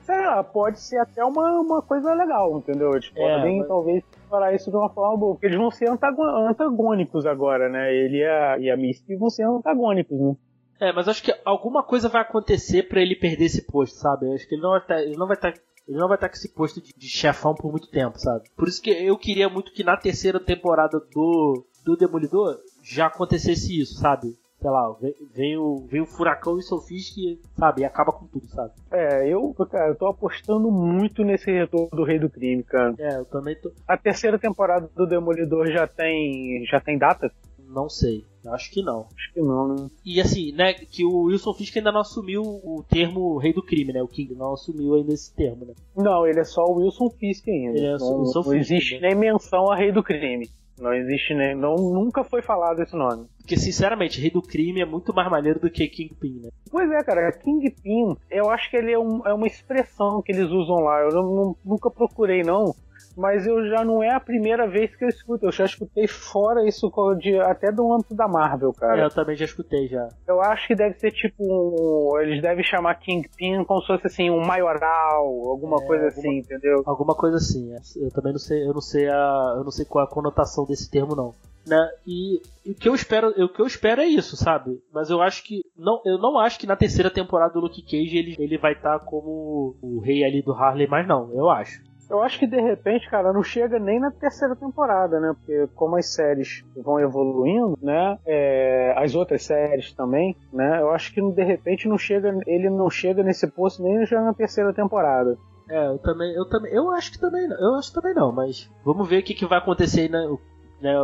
Sei lá, pode ser até uma, uma coisa legal, entendeu? Eles É, podem mas- talvez falar isso de uma forma boa, porque eles vão ser antagônicos agora, né? Ele e a, e a Misty vão ser antagônicos, né? É, mas acho que alguma coisa vai acontecer pra ele perder esse posto, sabe? Eu acho que ele não vai estar, ele não vai estar, ele não vai estar com esse posto de, de chefão por muito tempo, sabe? Por isso que eu queria muito que na terceira temporada do do Demolidor já acontecesse isso, sabe? Sei lá, vem, vem o vem o furacão e Sofisk, sabe? E acaba com tudo, sabe? É, eu, cara, eu tô apostando muito nesse retorno do Rei do Crime, cara. É, eu também tô, A terceira temporada do Demolidor já tem, já tem data? não sei, acho que não. Acho que não, né? E assim, né, que o Wilson Fisk ainda não assumiu o termo rei do crime, né? O King não assumiu ainda esse termo, né? Não, ele é só o Wilson Fisk ainda. Ele é não, Wilson não Fisk, existe né? nem menção a Rei do Crime. Não existe nem. Não, nunca foi falado esse nome. Porque, sinceramente, rei do crime é muito mais maneiro do que Kingpin, né? Pois é, cara, Kingpin, eu acho que ele é, um- é uma expressão que eles usam lá. Eu não- não- nunca procurei, não. Mas eu já não é a primeira vez que eu escuto. Eu já escutei fora isso de, até do âmbito da Marvel, cara. É, eu também já escutei já. Eu acho que deve ser tipo um. Eles devem chamar Kingpin como se fosse assim, um maioral, alguma É, coisa alguma- assim, entendeu? Alguma coisa assim. é. Eu também não sei, eu não sei a, eu não sei qual é a conotação desse termo não. Né? E, e o que eu espero, o que eu espero é isso, sabe? Mas eu acho que não, eu não acho que na terceira temporada do Luke Cage ele, ele vai estar como o rei ali do Harley, mas não, eu acho. Eu acho que de repente, cara, não chega nem na terceira temporada, né? Porque como as séries vão evoluindo, né? é, as outras séries também, né? Eu acho que de repente não chega, ele não chega nesse posto nem já na terceira temporada. É, eu também, eu também, eu acho que também, eu acho também não, mas vamos ver o que, que vai acontecer aí, o- né,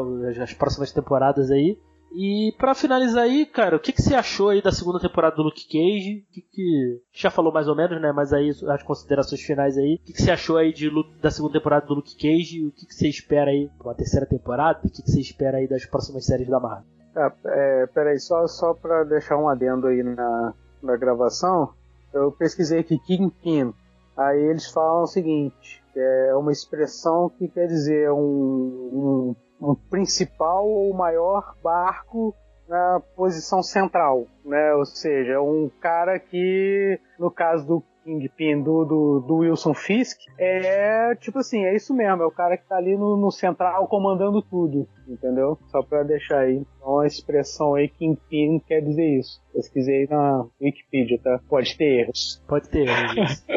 as próximas temporadas aí. E pra finalizar aí, cara, o que, que você achou aí da segunda temporada do Luke Cage? O que, que já falou mais ou menos, né? Mas aí as considerações finais aí. O que, que você achou aí de, da segunda temporada do Luke Cage? O que, que você espera aí uma terceira temporada? O que, que você espera aí das próximas séries da Marvel? Ah, é, peraí, só, só pra deixar um adendo aí na, na gravação, eu pesquisei aqui Kingpin. Aí eles falam o seguinte: é uma expressão que quer dizer um, um, um principal ou maior barco na posição central, né? Ou seja, um cara que, no caso do Kingpin do, do, do Wilson Fisk, é tipo assim, é isso mesmo, é o cara que tá ali no, no central comandando tudo, entendeu? Só pra deixar aí. Então a expressão aí Kingpin quer dizer isso. Pesquisei na Wikipedia, tá? Pode ter erros. Pode ter, mas...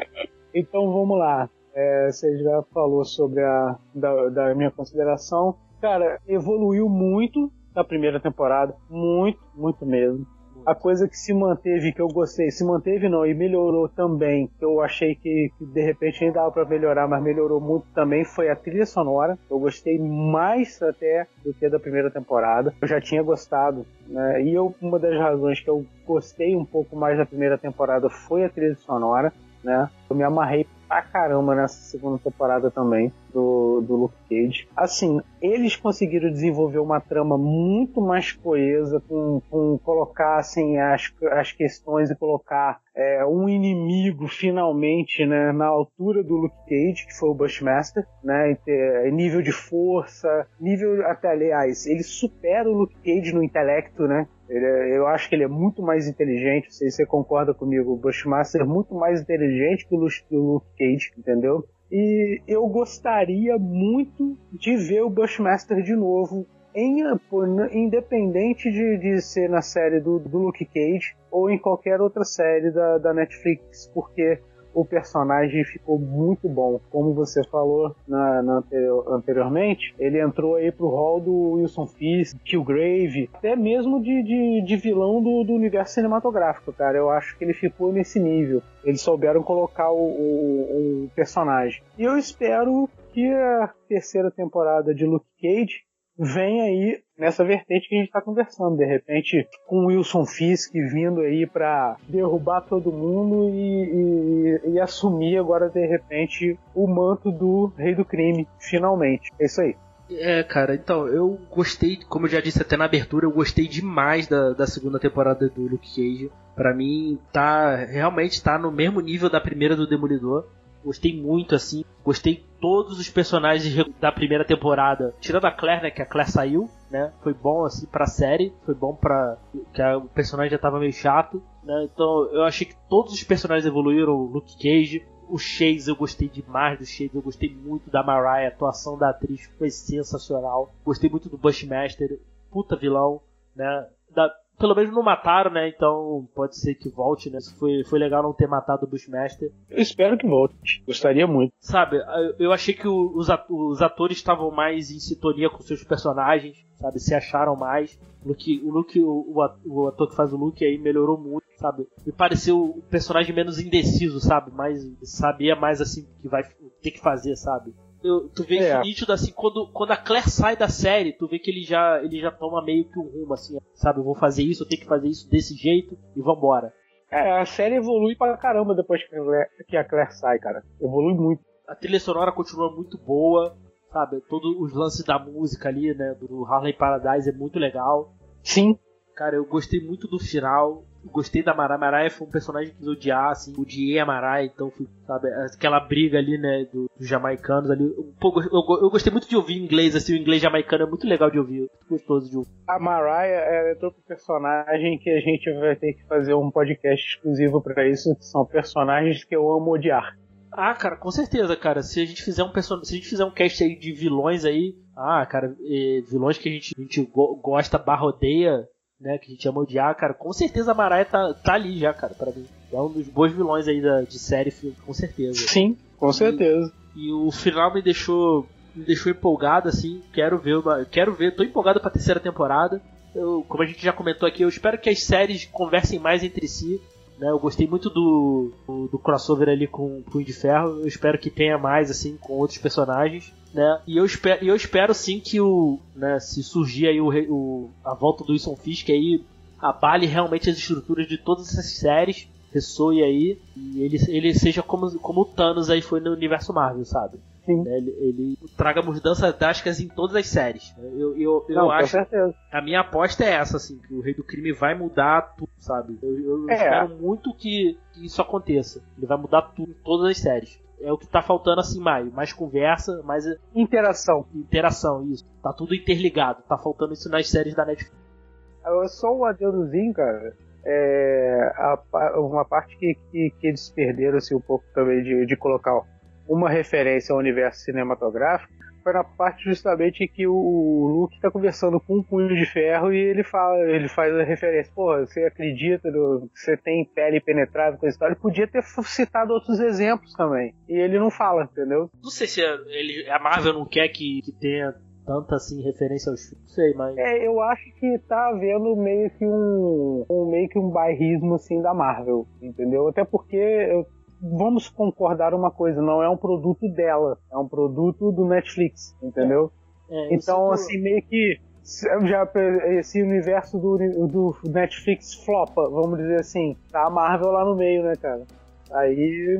Então vamos lá. É, você já falou sobre a da, da minha consideração. Cara, evoluiu muito na primeira temporada. Muito, muito mesmo. A coisa que se manteve, que eu gostei, se manteve não, e melhorou também, que eu achei que, que de repente ainda dava pra melhorar, mas melhorou muito também, foi a trilha sonora. Eu gostei mais até do que da primeira temporada. Eu já tinha gostado, né? E eu, uma das razões que eu gostei um pouco mais da primeira temporada foi a trilha sonora, né? Eu me amarrei pra caramba nessa segunda temporada também do, do Luke Cage. Assim, eles conseguiram desenvolver uma trama muito mais coesa, com, com colocar assim, as, as questões e colocar é, um inimigo finalmente né, na altura do Luke Cage, que foi o Bushmaster, né, ter- nível de força, nível até aliás, ele supera o Luke Cage no intelecto, né? Ele é- eu acho que ele é muito mais inteligente, não sei se você concorda comigo, o Bushmaster é muito mais inteligente que o Luke Cage, entendeu? E eu gostaria muito de ver o Bushmaster de novo, em, independente de, de ser na série do, do Luke Cage ou em qualquer outra série da, da Netflix, porque o personagem ficou muito bom. Como você falou na, na anterior- anteriormente, ele entrou aí pro hall do Wilson Fisk, Killgrave, até mesmo de, de, de vilão do, do universo cinematográfico, cara. Eu acho que ele ficou nesse nível. Eles souberam colocar o, o, o personagem. E eu espero que a terceira temporada de Luke Cage vem aí nessa vertente que a gente está conversando. De repente, com Wilson Fisk vindo aí para derrubar todo mundo e, e- e assumir agora, de repente, o manto do Rei do Crime, finalmente. É isso aí. É, cara, então, eu gostei, como eu já disse até na abertura, eu gostei demais da, da segunda temporada do Luke Cage. Pra mim, tá, realmente tá no mesmo nível da primeira do Demolidor. Gostei muito, assim. Gostei todos os personagens da primeira temporada. Tirando a Claire, né? Que a Claire saiu, né? Foi bom, assim, pra série. Foi bom pra... Que a- o personagem já tava meio chato, né? Então, eu achei que todos os personagens evoluíram. O Luke Cage, o Chase, eu gostei demais do Chase. Eu gostei muito da Mariah. A atuação da atriz foi sensacional. Gostei muito do Bushmaster. Puta vilão, né? Da- pelo menos não mataram, né? Então pode ser que volte, né? Foi, foi legal não ter matado o Bushmaster. Eu espero que volte. Gostaria muito. Sabe, eu- achei que os at- os atores estavam mais em sintonia com seus personagens, sabe? Se acharam mais. O Luke, o, Luke, o, o at- o ator que faz o Luke aí melhorou muito, sabe? Me pareceu o personagem menos indeciso, sabe? Mais, sabia mais assim o que vai ter que fazer, sabe? Eu- tu vê É. nítido assim, quando, quando a Claire sai da série, tu vê que ele já, ele já toma meio que um rumo, assim, sabe? Eu vou fazer isso, eu tenho que fazer isso desse jeito e vambora. É, a série evolui pra caramba depois que a Claire, que a Claire sai, cara. Evolui muito. a trilha sonora continua muito boa, sabe? Todos os lances da música ali, né? Do Harley Paradise é muito legal. Sim. Cara, eu gostei muito do final. Gostei da Mariah. Mariah foi um personagem que eu odiar, assim. Odiei a Mariah, então fui, sabe? Aquela briga ali, né? do- dos jamaicanos ali. Um pouco, eu, eu gostei muito de ouvir inglês, assim. O inglês jamaicano é muito legal de ouvir. Muito gostoso de ouvir. A ela entrou pro personagem que a gente vai ter que fazer um podcast exclusivo pra isso, que são personagens que eu amo odiar. Ah, cara, com certeza, cara. Se a gente fizer um person... se a gente fizer um cast aí de vilões aí, ah, cara, eh, vilões que a gente, a gente go- gosta, barra odeia, né, que a gente ama odiar, cara, com certeza a Mariah tá, tá ali já, cara, pra mim. É um dos bons vilões aí da, de série, com certeza. Sim, com certeza. E o final me deixou me deixou empolgado assim, quero ver, uma, quero ver, tô empolgado pra terceira temporada. Eu, como a gente já comentou aqui, eu espero que as séries conversem mais entre si. Né? Eu gostei muito do, do, do crossover ali com o Punho de Ferro. Eu espero que tenha mais assim com outros personagens. Né? E eu espero, eu espero sim que o, né, se surgir aí o, o- a volta do Wilson Fisk aí abale realmente as estruturas de todas essas séries, ressoe aí e ele, ele seja como, como o Thanos aí foi no universo Marvel, sabe? Sim. Né, Ele, ele traga mudanças drásticas em todas as séries. Eu, eu, eu Não, acho. A minha aposta é essa, assim, que o Rei do Crime vai mudar tudo, sabe? Eu, eu É. espero muito que, que isso aconteça. Ele vai mudar tudo em todas as séries. É o que tá faltando assim, Maio. Mais conversa, mais Interação. interação, isso. Tá tudo interligado. Tá faltando isso nas séries da Netflix. Só um adendozinho, cara. É, a uma parte que, que, que eles perderam assim, um pouco também de, de colocar uma referência ao universo cinematográfico foi na parte justamente que o Luke tá conversando com um punho de ferro e ele fala, ele faz a referência, porra, você acredita no, que você tem pele penetrável com esse tal? Ele podia ter citado outros exemplos também. E ele não fala, entendeu? Não sei se a- ele, a Marvel não quer que, que tenha tanta assim referência aos filmes. Não sei, mas. É, eu acho que tá havendo meio que um, um meio que um bairrismo assim da Marvel, entendeu? Até porque eu- vamos concordar uma coisa, não é um produto dela, é um produto do Netflix, entendeu? É, eu Então, assim, meio que já esse universo do, do Netflix flopa, vamos dizer assim, tá a Marvel lá no meio, né, cara? Aí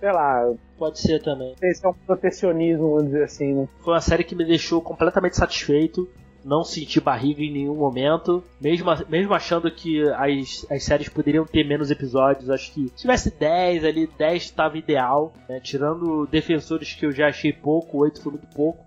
sei lá, Pode ser também. esse é um protecionismo, vamos dizer assim, né? Foi uma série que me deixou completamente satisfeito. Não senti barriga em nenhum momento. Mesmo, mesmo achando que as, as séries poderiam ter menos episódios, acho que se tivesse 10 ali, 10 estava ideal. né? Tirando defensores que eu já achei pouco, 8 foi muito pouco.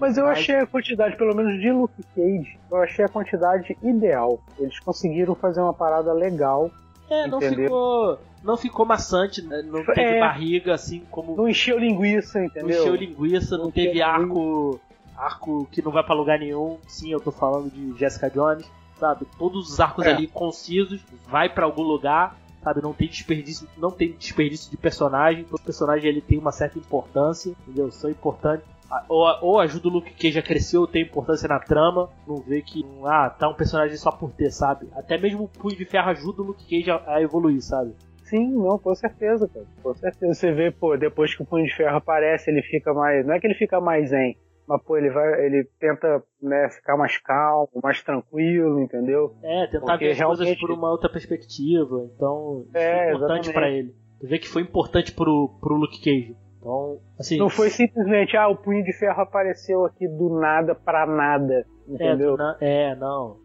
Mas eu mais. achei a quantidade, pelo menos de Luke Cage, eu achei a quantidade ideal. Eles conseguiram fazer uma parada legal. É, não entendeu? ficou. Não ficou maçante, né? não teve É. barriga assim como. Não encheu linguiça, Não entendeu? encheu linguiça, não Não teve arco. Arco que não vai pra lugar nenhum. Sim, eu tô falando de Jessica Jones, sabe? Todos os arcos É. ali concisos, vai pra algum lugar, sabe? Não tem desperdício, não tem desperdício de personagem. Todo personagem ele tem uma certa importância, entendeu? São importantes. Ah, Ou, ou ajuda o Luke que já cresceu, ou tem importância na trama, não vê que, ah, tá um personagem só por ter, sabe? Até mesmo o Punho de Ferro ajuda o Luke Cage a, a evoluir, sabe? Sim, não, com certeza, cara. Com certeza. Você vê, pô, depois que o Punho de Ferro aparece, ele fica mais. Não é que ele fica mais zen, mas, pô, ele vai. Ele tenta, né, ficar mais calmo, mais tranquilo, entendeu? É, tentar Porque ver as coisas realmente- por uma outra perspectiva. Então, isso É, é importante pra ele. Tu vê que foi importante pro, pro Luke Cage. Então, assim. Não foi simplesmente, ah, o Punho de Ferro apareceu aqui do nada pra nada, é, entendeu? na- é, não.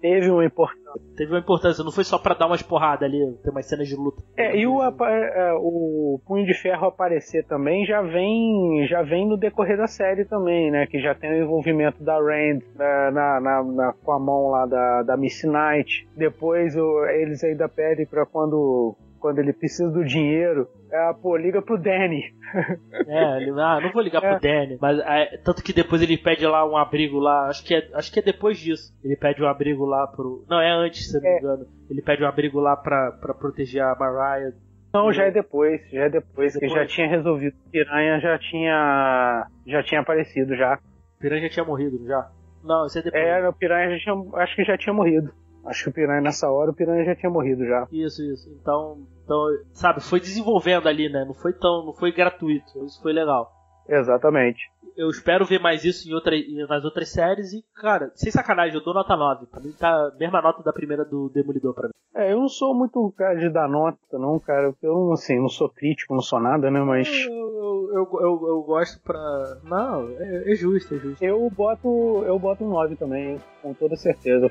Teve uma importância. Teve uma importância, não foi só pra dar umas porradas ali, ter umas cenas de luta. É, e o, é, o Punho de Ferro aparecer também já vem já vem no decorrer da série também, né? Que já tem o envolvimento da Rand na, na, na- na- com a mão lá da, da Miss Knight. Depois o- eles ainda pedem pra quando, quando ele precisa do dinheiro, é, pô, liga pro Danny. É, ele, ah, não vou ligar É. pro Danny. Mas é, tanto que depois ele pede lá um abrigo lá. Acho que, é, acho que é depois disso. Ele pede um abrigo lá pro. Não, é antes, se eu não me É. engano. Ele pede um abrigo lá pra, pra proteger a Mariah. Não, já é depois, já é depois, que Depois. já tinha resolvido. Piranha já tinha já tinha aparecido já. Piranha já tinha morrido, já? Não, isso é depois. É, o Piranha já tinha, acho que já tinha morrido. Acho que o Piranha nessa hora o Piranha já tinha morrido já. Isso, isso. Então, então, sabe, foi desenvolvendo ali, né? Não foi tão, não foi gratuito. Isso foi legal. Exatamente. Eu espero ver mais isso em outra, nas outras séries e, cara, sem sacanagem, eu dou nota 9. Pra mim tá a mesma nota da primeira do Demolidor pra mim. É, eu não sou muito cara de dar nota, não, cara. Eu assim, não sou crítico, não sou nada, né? Mas Eu, eu, eu, eu, gosto pra. Não, é, é justo, é justo. eu boto, eu boto um 9 também, com toda certeza.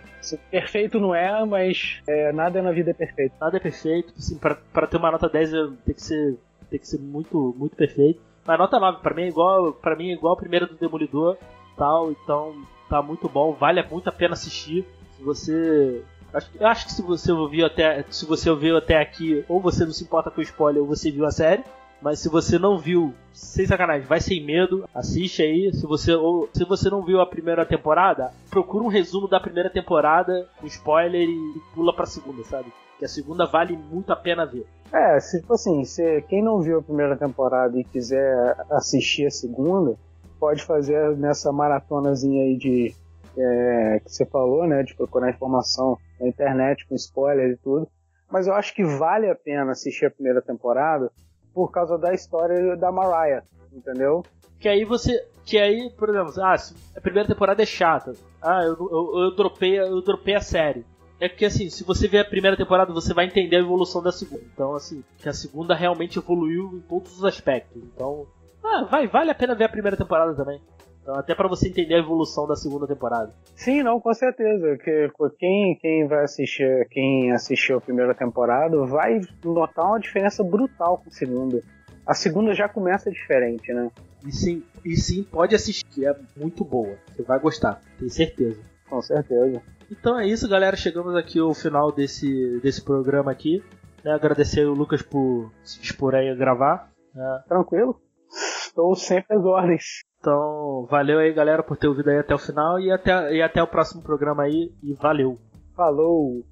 Perfeito não é, mas é, nada na vida é perfeito. Nada é perfeito, assim, pra, pra ter uma nota 10 eu- tem que ser, tem que ser muito, muito perfeito. Mas nota 9 pra mim é igual, para mim é igual a primeira do Demolidor, tal, então tá muito bom, vale muito a pena assistir. Se você acho, eu acho que se você ouviu até, se você ouviu até aqui, ou você não se importa com spoiler, ou você viu a série. Mas se você não viu, sem sacanagem, vai sem medo, assiste aí. Se você, ou, se você não viu a primeira temporada, procura um resumo da primeira temporada com spoiler e pula pra segunda, sabe? Que a segunda vale muito a pena ver. É, tipo assim, se quem não viu a primeira temporada e quiser assistir a segunda, pode fazer nessa maratonazinha aí de é, que você falou, né? De procurar informação na internet com spoiler e tudo. Mas eu acho que vale a pena assistir a primeira temporada por causa da história da Mariah, entendeu? Que aí você. Que aí, por exemplo, ah, a primeira temporada é chata. Ah, eu, eu, eu, dropei, eu dropei a série. É porque assim, se você ver a primeira temporada, você vai entender a evolução da segunda. Então, assim, que a segunda realmente evoluiu em todos os aspectos. Então, ah, vai, vale a pena ver a primeira temporada também. Então, até pra você entender a evolução da segunda temporada. Sim, não, com certeza. Que, quem, quem vai assistir, quem assistiu a primeira temporada vai notar uma diferença brutal com a segunda. A segunda já começa diferente, né? E sim, e sim, pode assistir, que é muito boa. Você vai gostar, tenho certeza. Com certeza. Então é isso, galera. Chegamos aqui ao final desse, desse programa aqui. Né, agradecer o Lucas por se dispor aí a gravar. né. Tranquilo? Estou sempre às ordens. Então, valeu aí, galera, por ter ouvido aí até o final. E até, e até o próximo programa aí. E valeu! Falou!